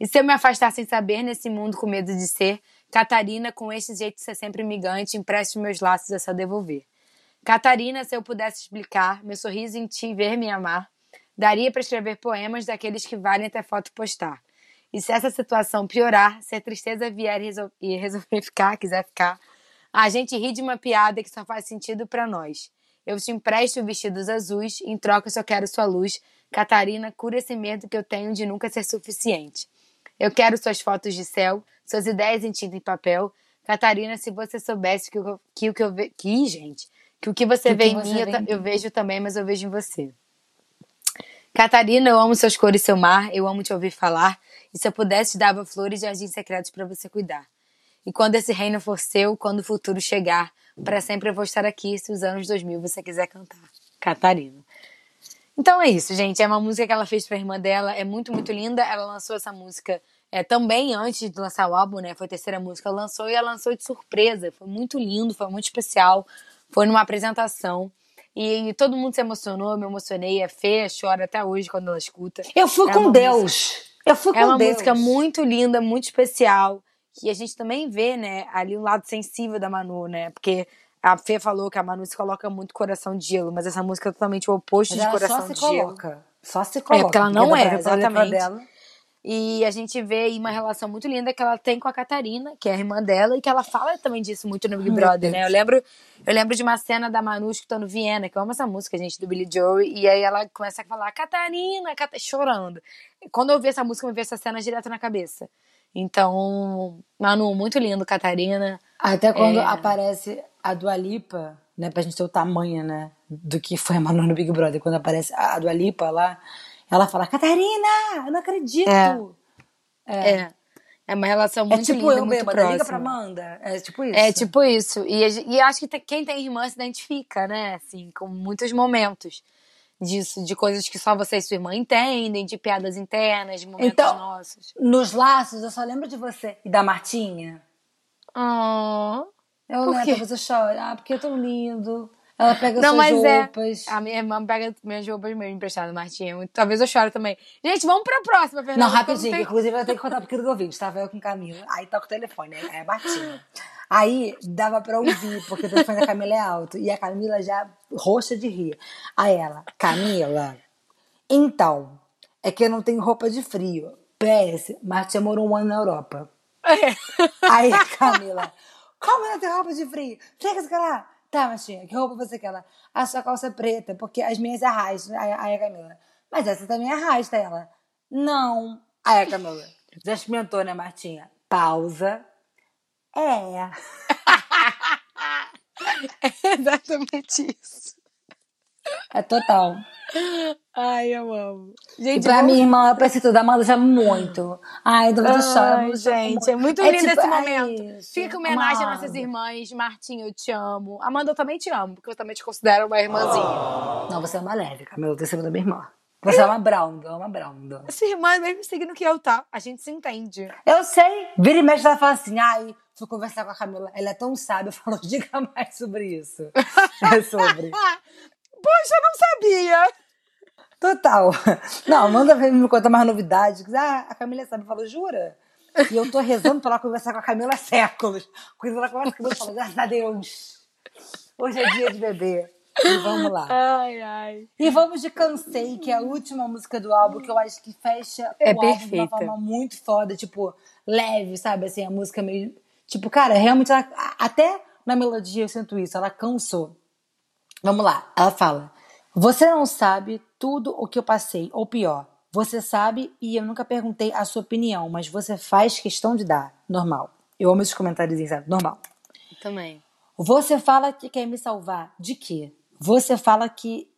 E se eu me afastar sem saber nesse mundo com medo de ser, Catarina, com este jeito de ser sempre migante, empreste meus laços a só devolver. Catarina, se eu pudesse explicar, meu sorriso em ti ver me amar, daria para escrever poemas daqueles que valem até foto postar. E se essa situação piorar, se a tristeza vier e, resol resolver (laughs) ficar, quiser ficar, a gente ri de uma piada que só faz sentido para nós. Eu te empresto vestidos azuis, em troca eu só quero sua luz. Catarina, cura esse medo que eu tenho de nunca ser suficiente. Eu quero suas fotos de céu, suas ideias em tinta e papel. Catarina, se você soubesse que, o que, que eu vejo. Que, gente. Que o que você Que vê que em você mim, eu, eu vejo também, mas eu vejo em você. Catarina, eu amo suas cores e seu mar, eu amo te ouvir falar. E se eu pudesse, dava flores e jardins secretos para você cuidar. E quando esse reino for seu, quando o futuro chegar, para sempre eu vou estar aqui se os anos 2000 você quiser cantar. Catarina. Então é isso, gente. É uma música que ela fez pra irmã dela. É muito, muito linda. Ela lançou essa música é, também antes de lançar o álbum, né? Foi a terceira música. Ela lançou e ela lançou de surpresa. Foi muito lindo, foi muito especial. Foi numa apresentação. E, todo mundo se emocionou, eu me emocionei. A Fê chora até hoje quando ela escuta. Eu fui É com Deus. Eu fui com É uma Deus. música muito linda, muito especial. Que a gente também vê, né, ali o lado sensível da Manu, né? Porque a Fê falou que a Manu se coloca muito coração de gelo, mas essa música é totalmente o oposto Mas de coração só se de gelo. coloca. Só se coloca. porque ela não é, letra exatamente. Dela. E a gente vê aí uma relação muito linda que ela tem com a Catarina, que é a irmã dela, e que ela fala também disso muito no Big Brother, né? Eu lembro, eu lembro de uma cena da Manu escutando Viena, que eu amo essa música, gente, do Billy Joe, e aí ela começa a falar, Catarina, Cata... chorando. Quando eu vi essa música, me veio essa cena direto na cabeça. Então, Manu, muito lindo, Catarina. Até quando É. aparece a Dua Lipa, né, pra gente ter o tamanho, né, do que foi a Manu no Big Brother, quando aparece a Dua Lipa lá, ela fala, Catarina, eu não acredito. É. É. É uma relação É muito tipo linda, eu muito bêbada, próxima. liga pra Amanda. É tipo isso. É tipo isso. E, e acho que quem tem irmã se identifica, né? Assim, com muitos momentos disso, de coisas que só você e sua irmã entendem, de piadas internas, de momentos Então- nossos. Nos laços, eu só lembro de você. E da Martinha. Oh. Eu lembro, você chora. Ah, porque é tão lindo. Ela pega Não, suas mas é. roupas. A minha irmã pega minhas roupas mesmo emprestadas, Martinha. Talvez eu chore também. Gente, vamos pra próxima, Fernanda. Não, rapidinho, tenho- inclusive eu tenho que contar pro querido ouvinte. Tava eu com Camila, aí toca o telefone, aí é batinha. Aí dava pra ouvir, porque o telefone da Camila é alto. E a Camila já roxa de rir. Aí ela, Camila, então, é que eu não tenho roupa de frio. PS, Martinha morou um ano na Europa. Aí a Camila, como não tem roupa de frio? Chega esse lá. Tá, Martinha, que roupa você quer? A sua calça é preta, porque as minhas arrastam. Aí, aí a Camila, mas essa também arrasta ela. Não. Aí a Camila, já experimentou, né, Martinha? Pausa. É. É (laughs) exatamente isso. É total. Ai, eu amo. E Gente, pra vamos- minha irmã, eu preciso da Amanda já muito. Ai, do. Ai, eu choro gente, é muito É lindo tipo, esse é momento. Fica uma homenagem às Amanda. nossas irmãs. Martinha, eu te amo. Amanda, eu também te amo, porque eu também te considero uma irmãzinha. Não, você é uma leve, Camila, eu tenho segunda minha irmã. Você é uma Browndo, uma Browndo. Essa irmã é o mesmo signo que eu, tá? A gente se entende. Eu sei. Vira e mexe, ela fala assim, ai, fui conversar com a Camila. Ela é tão sábia, (laughs) falou, diga mais sobre isso. (laughs) É sobre. Poxa, eu não sabia. Total. Não, manda ver me contar mais novidades. Ah, a Camila sabe, falou, jura? E eu tô rezando pra ela conversar com a Camila há séculos. Quando ela conversa comigo, eu falo, graças a Deus. Hoje é dia de beber. E vamos lá. Ai, ai. E vamos de Cansei, que é a última música do álbum, que eu acho que fecha É o álbum de uma perfeita. forma muito foda, tipo, leve, sabe? Assim, a música meio. Tipo, cara, realmente, ela- até na melodia eu sinto isso, ela cansou. Vamos lá, ela fala: Você não sabe tudo o que eu passei, ou pior, você sabe e eu nunca perguntei a sua opinião, mas você faz questão de dar. Normal. Eu amo esses comentários, sabe? Normal. Também. Você fala que quer me salvar. De quê? Você fala que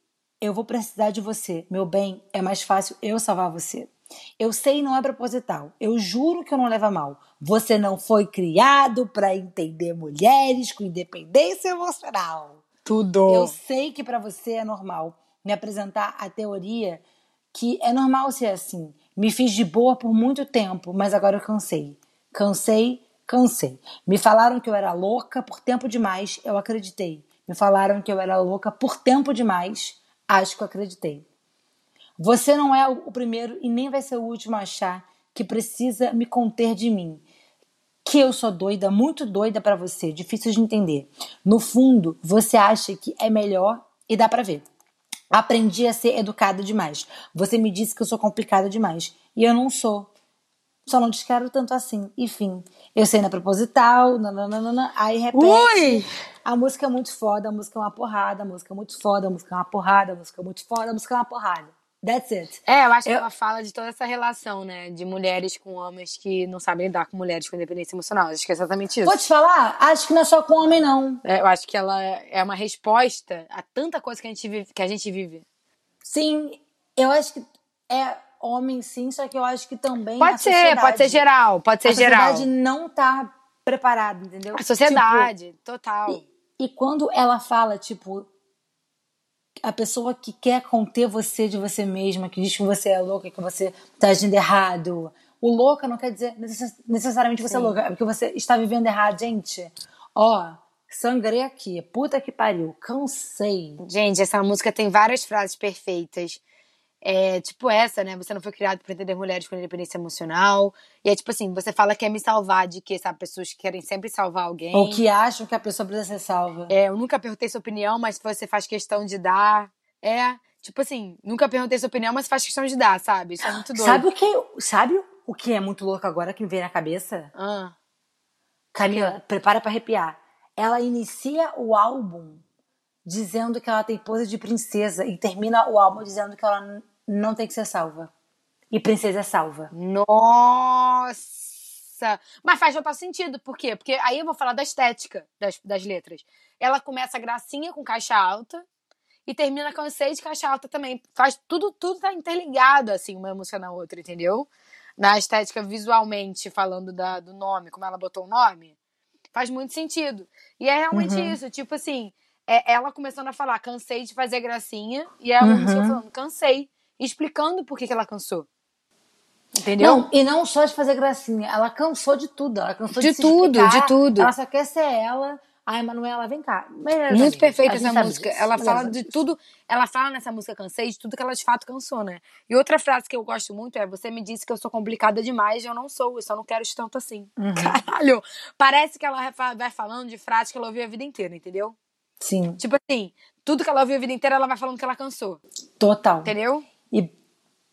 eu vou precisar de você. Meu bem, é mais fácil eu salvar você. Eu sei, não é proposital. Eu juro que eu não levo a mal. Você não foi criado pra entender mulheres com independência emocional. Tudo. Eu sei que pra você é normal me apresentar a teoria que é normal ser assim. Me fiz de boa por muito tempo, mas agora eu cansei. Cansei, cansei. Me falaram que eu era louca por tempo demais, eu acreditei. Me falaram que eu era louca por tempo demais, acho que eu acreditei. Você não é o primeiro e nem vai ser o último a achar que precisa me conter de mim. Que eu sou doida, muito doida para você, difícil de entender. No fundo, você acha que é melhor e dá para ver. Aprendi a ser educada demais. Você me disse que eu sou complicada demais. E eu não sou. Só não te quero tanto assim. Enfim, eu sei na proposital, nananana, aí repete. Ui! A música é muito foda, a música é uma porrada, a música é muito foda, a música é uma porrada, a música é muito foda, a música é uma porrada. That's it. É, eu acho que Eu- ela fala de toda essa relação, né? De mulheres com homens que não sabem lidar com mulheres com independência emocional. Acho que é exatamente isso. Vou te falar, acho que não é só com homem, não. É, eu acho que ela é uma resposta a tanta coisa que a gente vive. Que a gente vive. Sim, eu acho que é homem sim, só que eu acho que também a Pode ser, sociedade- pode ser geral, pode ser a geral. sociedade não tá preparada, entendeu? A sociedade, total. Tipo, e, e quando ela fala, tipo, a pessoa que quer conter você de você mesma, que diz que você é louca, que você tá agindo errado. O louca não quer dizer necess- necessariamente você é louca, é porque você está vivendo errado. Gente, ó, sangrei aqui, puta que pariu, cansei. Gente, essa música tem várias frases perfeitas. É tipo essa, né? Você não foi criado para entender mulheres com independência emocional. E é tipo assim, você fala que quer me salvar de que, sabe, pessoas que querem sempre salvar alguém. Ou que acham que a pessoa precisa ser salva. É, eu nunca perguntei sua opinião, mas você faz questão de dar. É, tipo assim, nunca perguntei sua opinião, mas faz questão de dar, sabe? Isso é muito doido. Sabe o que, sabe o que é muito louco agora que me vem na cabeça? Ah, Camila, prepara pra arrepiar. Ela inicia o álbum dizendo que ela tem pose de princesa e termina o álbum dizendo que ela não tem que ser salva. E princesa é salva. nossa! Mas faz total sentido. Por quê? Porque aí eu vou falar da estética das, das letras. Ela começa gracinha com caixa alta e termina com seis de caixa alta também. Faz tudo, tudo tá interligado, assim, uma música na outra, entendeu? Na estética visualmente, falando da, do nome, como ela botou o nome, faz muito sentido. E é realmente Uhum. isso, tipo assim, é ela começando a falar, cansei de fazer gracinha, e a música Uhum. falando, cansei, explicando por que, que ela cansou. Entendeu? Não, e não só de fazer gracinha, ela cansou de tudo. Ela cansou de, De tudo, explicar, de tudo. Ela só quer ser ela. Ai, Manuela, vem cá. Muito amigos. perfeita essa música. disso. Ela fala de tudo. Ela fala nessa música Cansei de tudo que ela de fato cansou, né? E outra frase que eu gosto muito é: Você me disse que eu sou complicada demais eu não sou. Eu só não quero isso tanto assim. Uhum. (laughs) Caralho! Parece que ela vai falando de frases que ela ouviu a vida inteira, entendeu? Sim, Tipo assim, tudo que ela ouviu a vida inteira, ela vai falando que ela cansou. total. Entendeu? E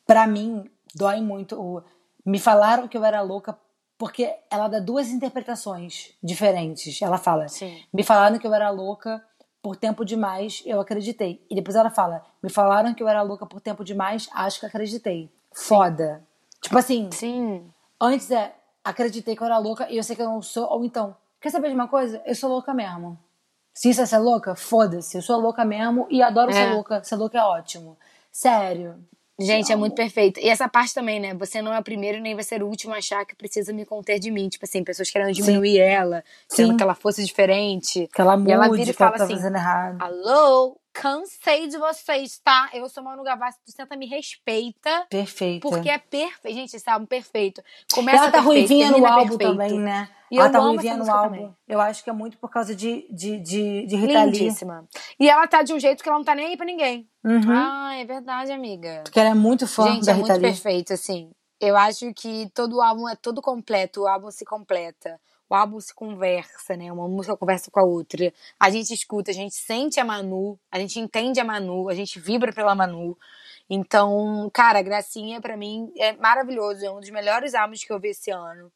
pra mim, dói muito. o- Me falaram que eu era louca porque ela dá duas interpretações diferentes. Ela fala: Sim. Me falaram que eu era louca por tempo demais, eu acreditei. E depois ela fala: Me falaram que eu era louca por tempo demais, acho que acreditei. Foda. Tipo assim, Sim. antes é acreditei que eu era louca e eu sei que eu não sou, ou então, quer saber de uma coisa? Eu sou louca mesmo. Se isso é ser louca, foda-se. Eu sou louca mesmo e adoro É. ser louca. Ser louca é ótimo. Sério. Gente, é muito perfeito. E essa parte também, né? Você não é o primeiro nem vai ser o último a achar que precisa me conter de mim. Tipo assim, pessoas querendo diminuir ela, querendo Sim. que ela fosse diferente. Que ela mude, E ela vira e que ela fala tá assim, fazendo errado. Alô, cansei de vocês, tá? Eu sou Manu Gavassi, tu senta me respeita. Perfeita. Porque é perfeito. Gente, esse álbum perfeito. Começa ela tá perfeito, ruivinha no álbum perfeito. também, né? E ela tá ruivinha no álbum. também. Eu acho que é muito por causa de, de, de, de Rita. Lindíssima. E ela tá de um jeito que ela não tá nem aí pra ninguém. Uhum. Ah, é verdade, amiga. Porque ela é muito fã Gente, da é Rita muito Lee. perfeito, assim. Eu acho que todo álbum é todo completo, o álbum se completa. O álbum se conversa, né? Uma música conversa com a outra. A gente escuta, a gente sente a Manu, a gente entende a Manu, a gente vibra pela Manu. Então, cara, Gracinha pra mim é maravilhoso, é um dos melhores álbuns que eu vi esse ano.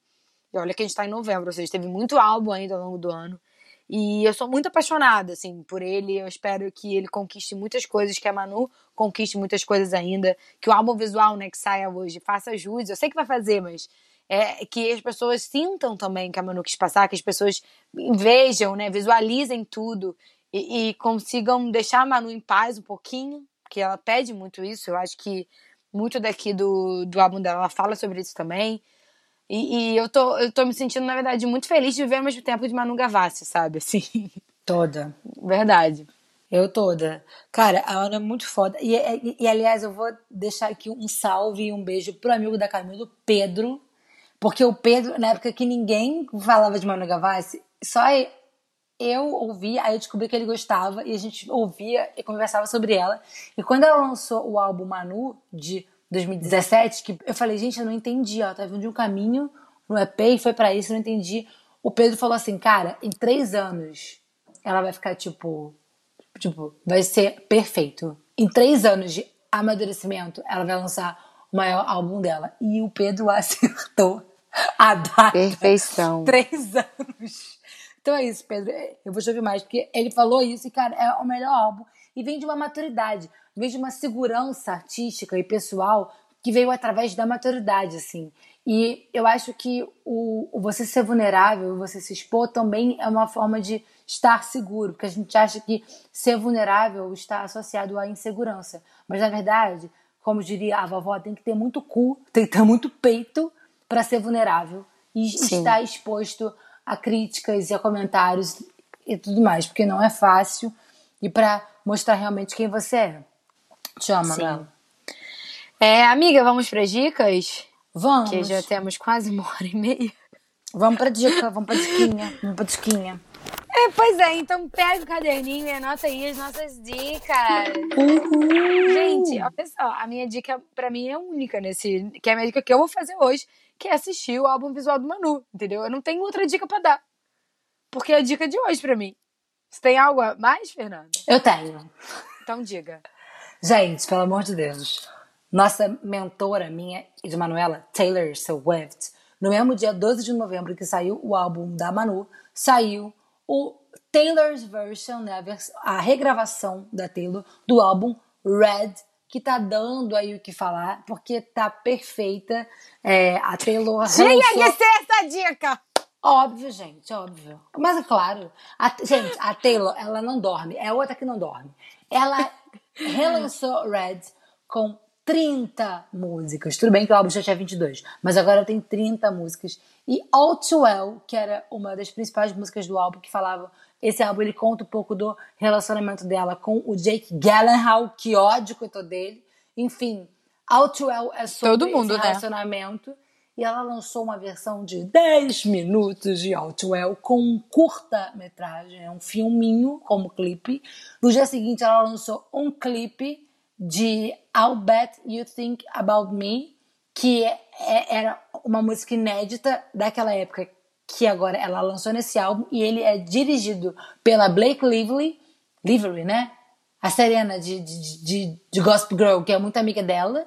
E olha que a gente tá em novembro, ou seja, teve muito álbum ainda ao longo do ano. E eu sou muito apaixonada, assim, por ele. Eu espero que ele conquiste muitas coisas, que a Manu conquiste muitas coisas ainda. Que o álbum visual, né, que saia hoje, faça jus. Eu sei que vai fazer, mas é que as pessoas sintam também que a Manu quis passar, que as pessoas vejam, né, visualizem tudo e, e consigam deixar a Manu em paz um pouquinho, porque ela pede muito isso. Eu acho que muito daqui do, do álbum dela ela fala sobre isso também. E, e eu, tô, eu tô me sentindo, na verdade, muito feliz de viver ao mesmo tempo de Manu Gavassi, sabe? Assim, Toda. verdade. Eu toda. Cara, a Ana é muito foda. E, e- e, aliás, eu vou deixar aqui um salve e um beijo pro amigo da Camila, o Pedro. Porque o Pedro, na época que ninguém falava de Manu Gavassi, só eu ouvia, aí eu descobri que ele gostava e a gente ouvia e conversava sobre ela. E quando ela lançou o álbum Manu, de 2017, que eu falei, gente, eu não entendi, ó, tá vindo de um caminho no EP e foi pra isso, eu não entendi. O Pedro falou assim, cara, em três anos ela vai ficar tipo. Tipo, vai ser perfeito. Em três anos de amadurecimento, ela vai lançar o maior álbum dela. E o Pedro (laughs) acertou (laughs) a data. Perfeição. Três anos. Então é isso, Pedro. Eu vou te ouvir mais, porque ele falou isso e, cara, é o melhor álbum. E vem de uma maturidade, vem de uma segurança artística e pessoal que veio através da maturidade, assim. E eu acho que o, o você ser vulnerável, você se expor também é uma forma de estar seguro, porque a gente acha que ser vulnerável está associado à insegurança. Mas na verdade, como diria a vovó, tem que ter muito cu, tem que ter muito peito para ser vulnerável e Sim. estar exposto a críticas e a comentários e tudo mais, porque não é fácil e para mostrar realmente quem você é. Te amo, Sim. É, amiga, vamos para dicas? Vamos. Que já temos quase uma hora e meia. Vamos pra dica, vamos pra diquinha, vamos pra diquinha. É, pois é, então pega o caderninho e anota aí as nossas dicas. Uhul. Gente, olha só, a minha dica pra mim é única nesse. Que é a minha dica que eu vou fazer hoje, que é assistir o álbum visual do Manu, entendeu? Eu não tenho outra dica pra dar. Porque é a dica de hoje pra mim. Você tem algo a mais, Fernanda? Eu tenho. Então diga. Gente, pelo amor de Deus. Nossa mentora, minha e de Manuela, Taylor Swift, no mesmo dia 12 de novembro que saiu o álbum da Manu, saiu o Taylor's Version, né, a regravação da Taylor do álbum Red, que tá dando aí o que falar, porque tá perfeita. É, a Taylor Tinha relançou- que ser essa dica! Óbvio, gente, óbvio. Mas é claro. A- gente, a Taylor, ela não dorme. É outra que não dorme. Ela (laughs) relançou Red com 30 músicas. Tudo bem que o álbum já tinha 22, mas agora tem 30 músicas. E All Too Well, que era uma das principais músicas do álbum, que falava. Esse álbum ele conta um pouco do relacionamento dela com o Jake Gyllenhaal, que ódio que eu tô dele. Enfim, All Too Well é sobre Todo mundo, esse né? relacionamento. E ela lançou uma versão de 10 minutos de Outwell com um curta-metragem, é um filminho como clipe. No dia seguinte, ela lançou um clipe de I'll Bet You Think About Me, que é- é- era uma música inédita daquela época, que agora ela lançou nesse álbum, e ele é dirigido pela Blake Lively, Lively, né? A Serena de, de, de, de Gospel Girl, que é muito amiga dela.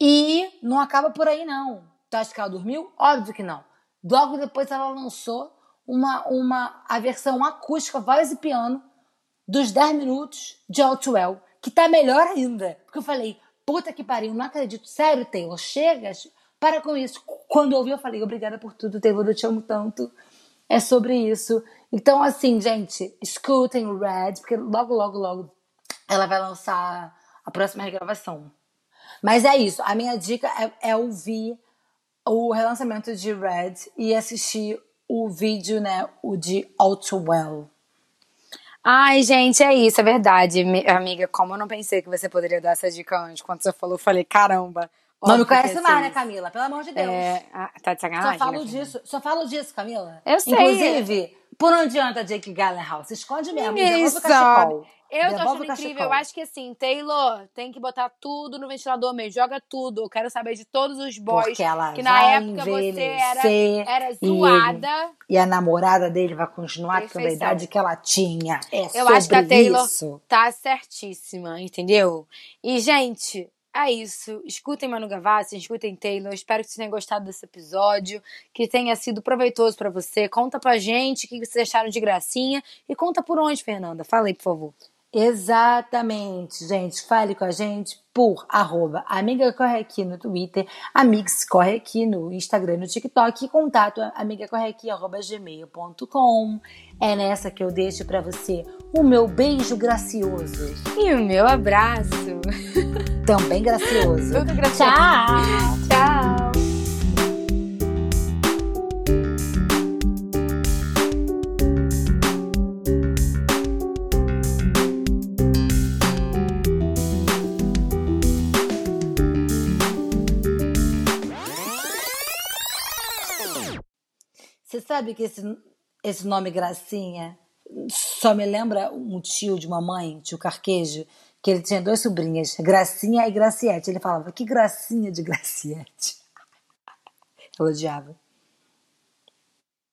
E não acaba por aí, não. Tu acha que ela dormiu? Óbvio que não. Logo depois ela lançou uma, uma, a versão acústica, voz e piano, dos 10 minutos de Outwell, que tá melhor ainda. Porque eu falei, puta que pariu, não acredito. Sério, Taylor, chega, para com isso. Quando ouvi, eu falei, obrigada por tudo, Taylor, eu te amo tanto. É sobre isso. Então, assim, gente, escutem o Red, porque logo, logo, logo ela vai lançar a próxima regravação. Mas é isso. A minha dica é, é ouvir o relançamento de Red e assistir o vídeo, né? O de All Too Well. Ai, gente, é isso, é verdade. Mi- Amiga, como eu não pensei que você poderia dar essa dica antes, quando você falou, eu falei, caramba. Não me conhece mais, né. Camila? Pelo amor de Deus. É, ah, tá de Só sacanagem? falo né, disso, só falo disso, Camila. Eu sei. Inclusive, por não adianta Jake Gyllenhaal, se esconde mesmo, devolve Isso. o cachecol. Eu tô Devolve achando o incrível. Eu acho que assim, Taylor tem que botar tudo no ventilador mesmo. Joga tudo. Eu quero saber de todos os boys. Porque ela que na época você era, era e zoada. E a namorada dele vai continuar tendo a Perfeição. idade que ela tinha. É Eu acho que a Taylor isso. tá certíssima, entendeu? E, gente, é isso. Escutem Manu Gavassi, escutem Taylor. Espero que vocês tenham gostado desse episódio, que tenha sido proveitoso pra você. Conta pra gente o que vocês acharam de gracinha e conta por onde, Fernanda. Fala aí, por favor. Exatamente, gente. Fale com a gente por arroba Amiga Corre Aqui no Twitter, Amigos Corre Aqui no Instagram e no TikTok e contato amigacorreaqui.gmail.com. É nessa que eu deixo pra você o meu beijo gracioso. E o meu abraço. Também gracioso. Tudo gracioso. Tchau! Tchau. Sabe que esse, esse nome Gracinha só me lembra um tio de uma mãe, tio Carquejo, que ele tinha duas sobrinhas, Gracinha e Graciete. Ele falava, que gracinha de Graciete. (laughs) Eu odiava.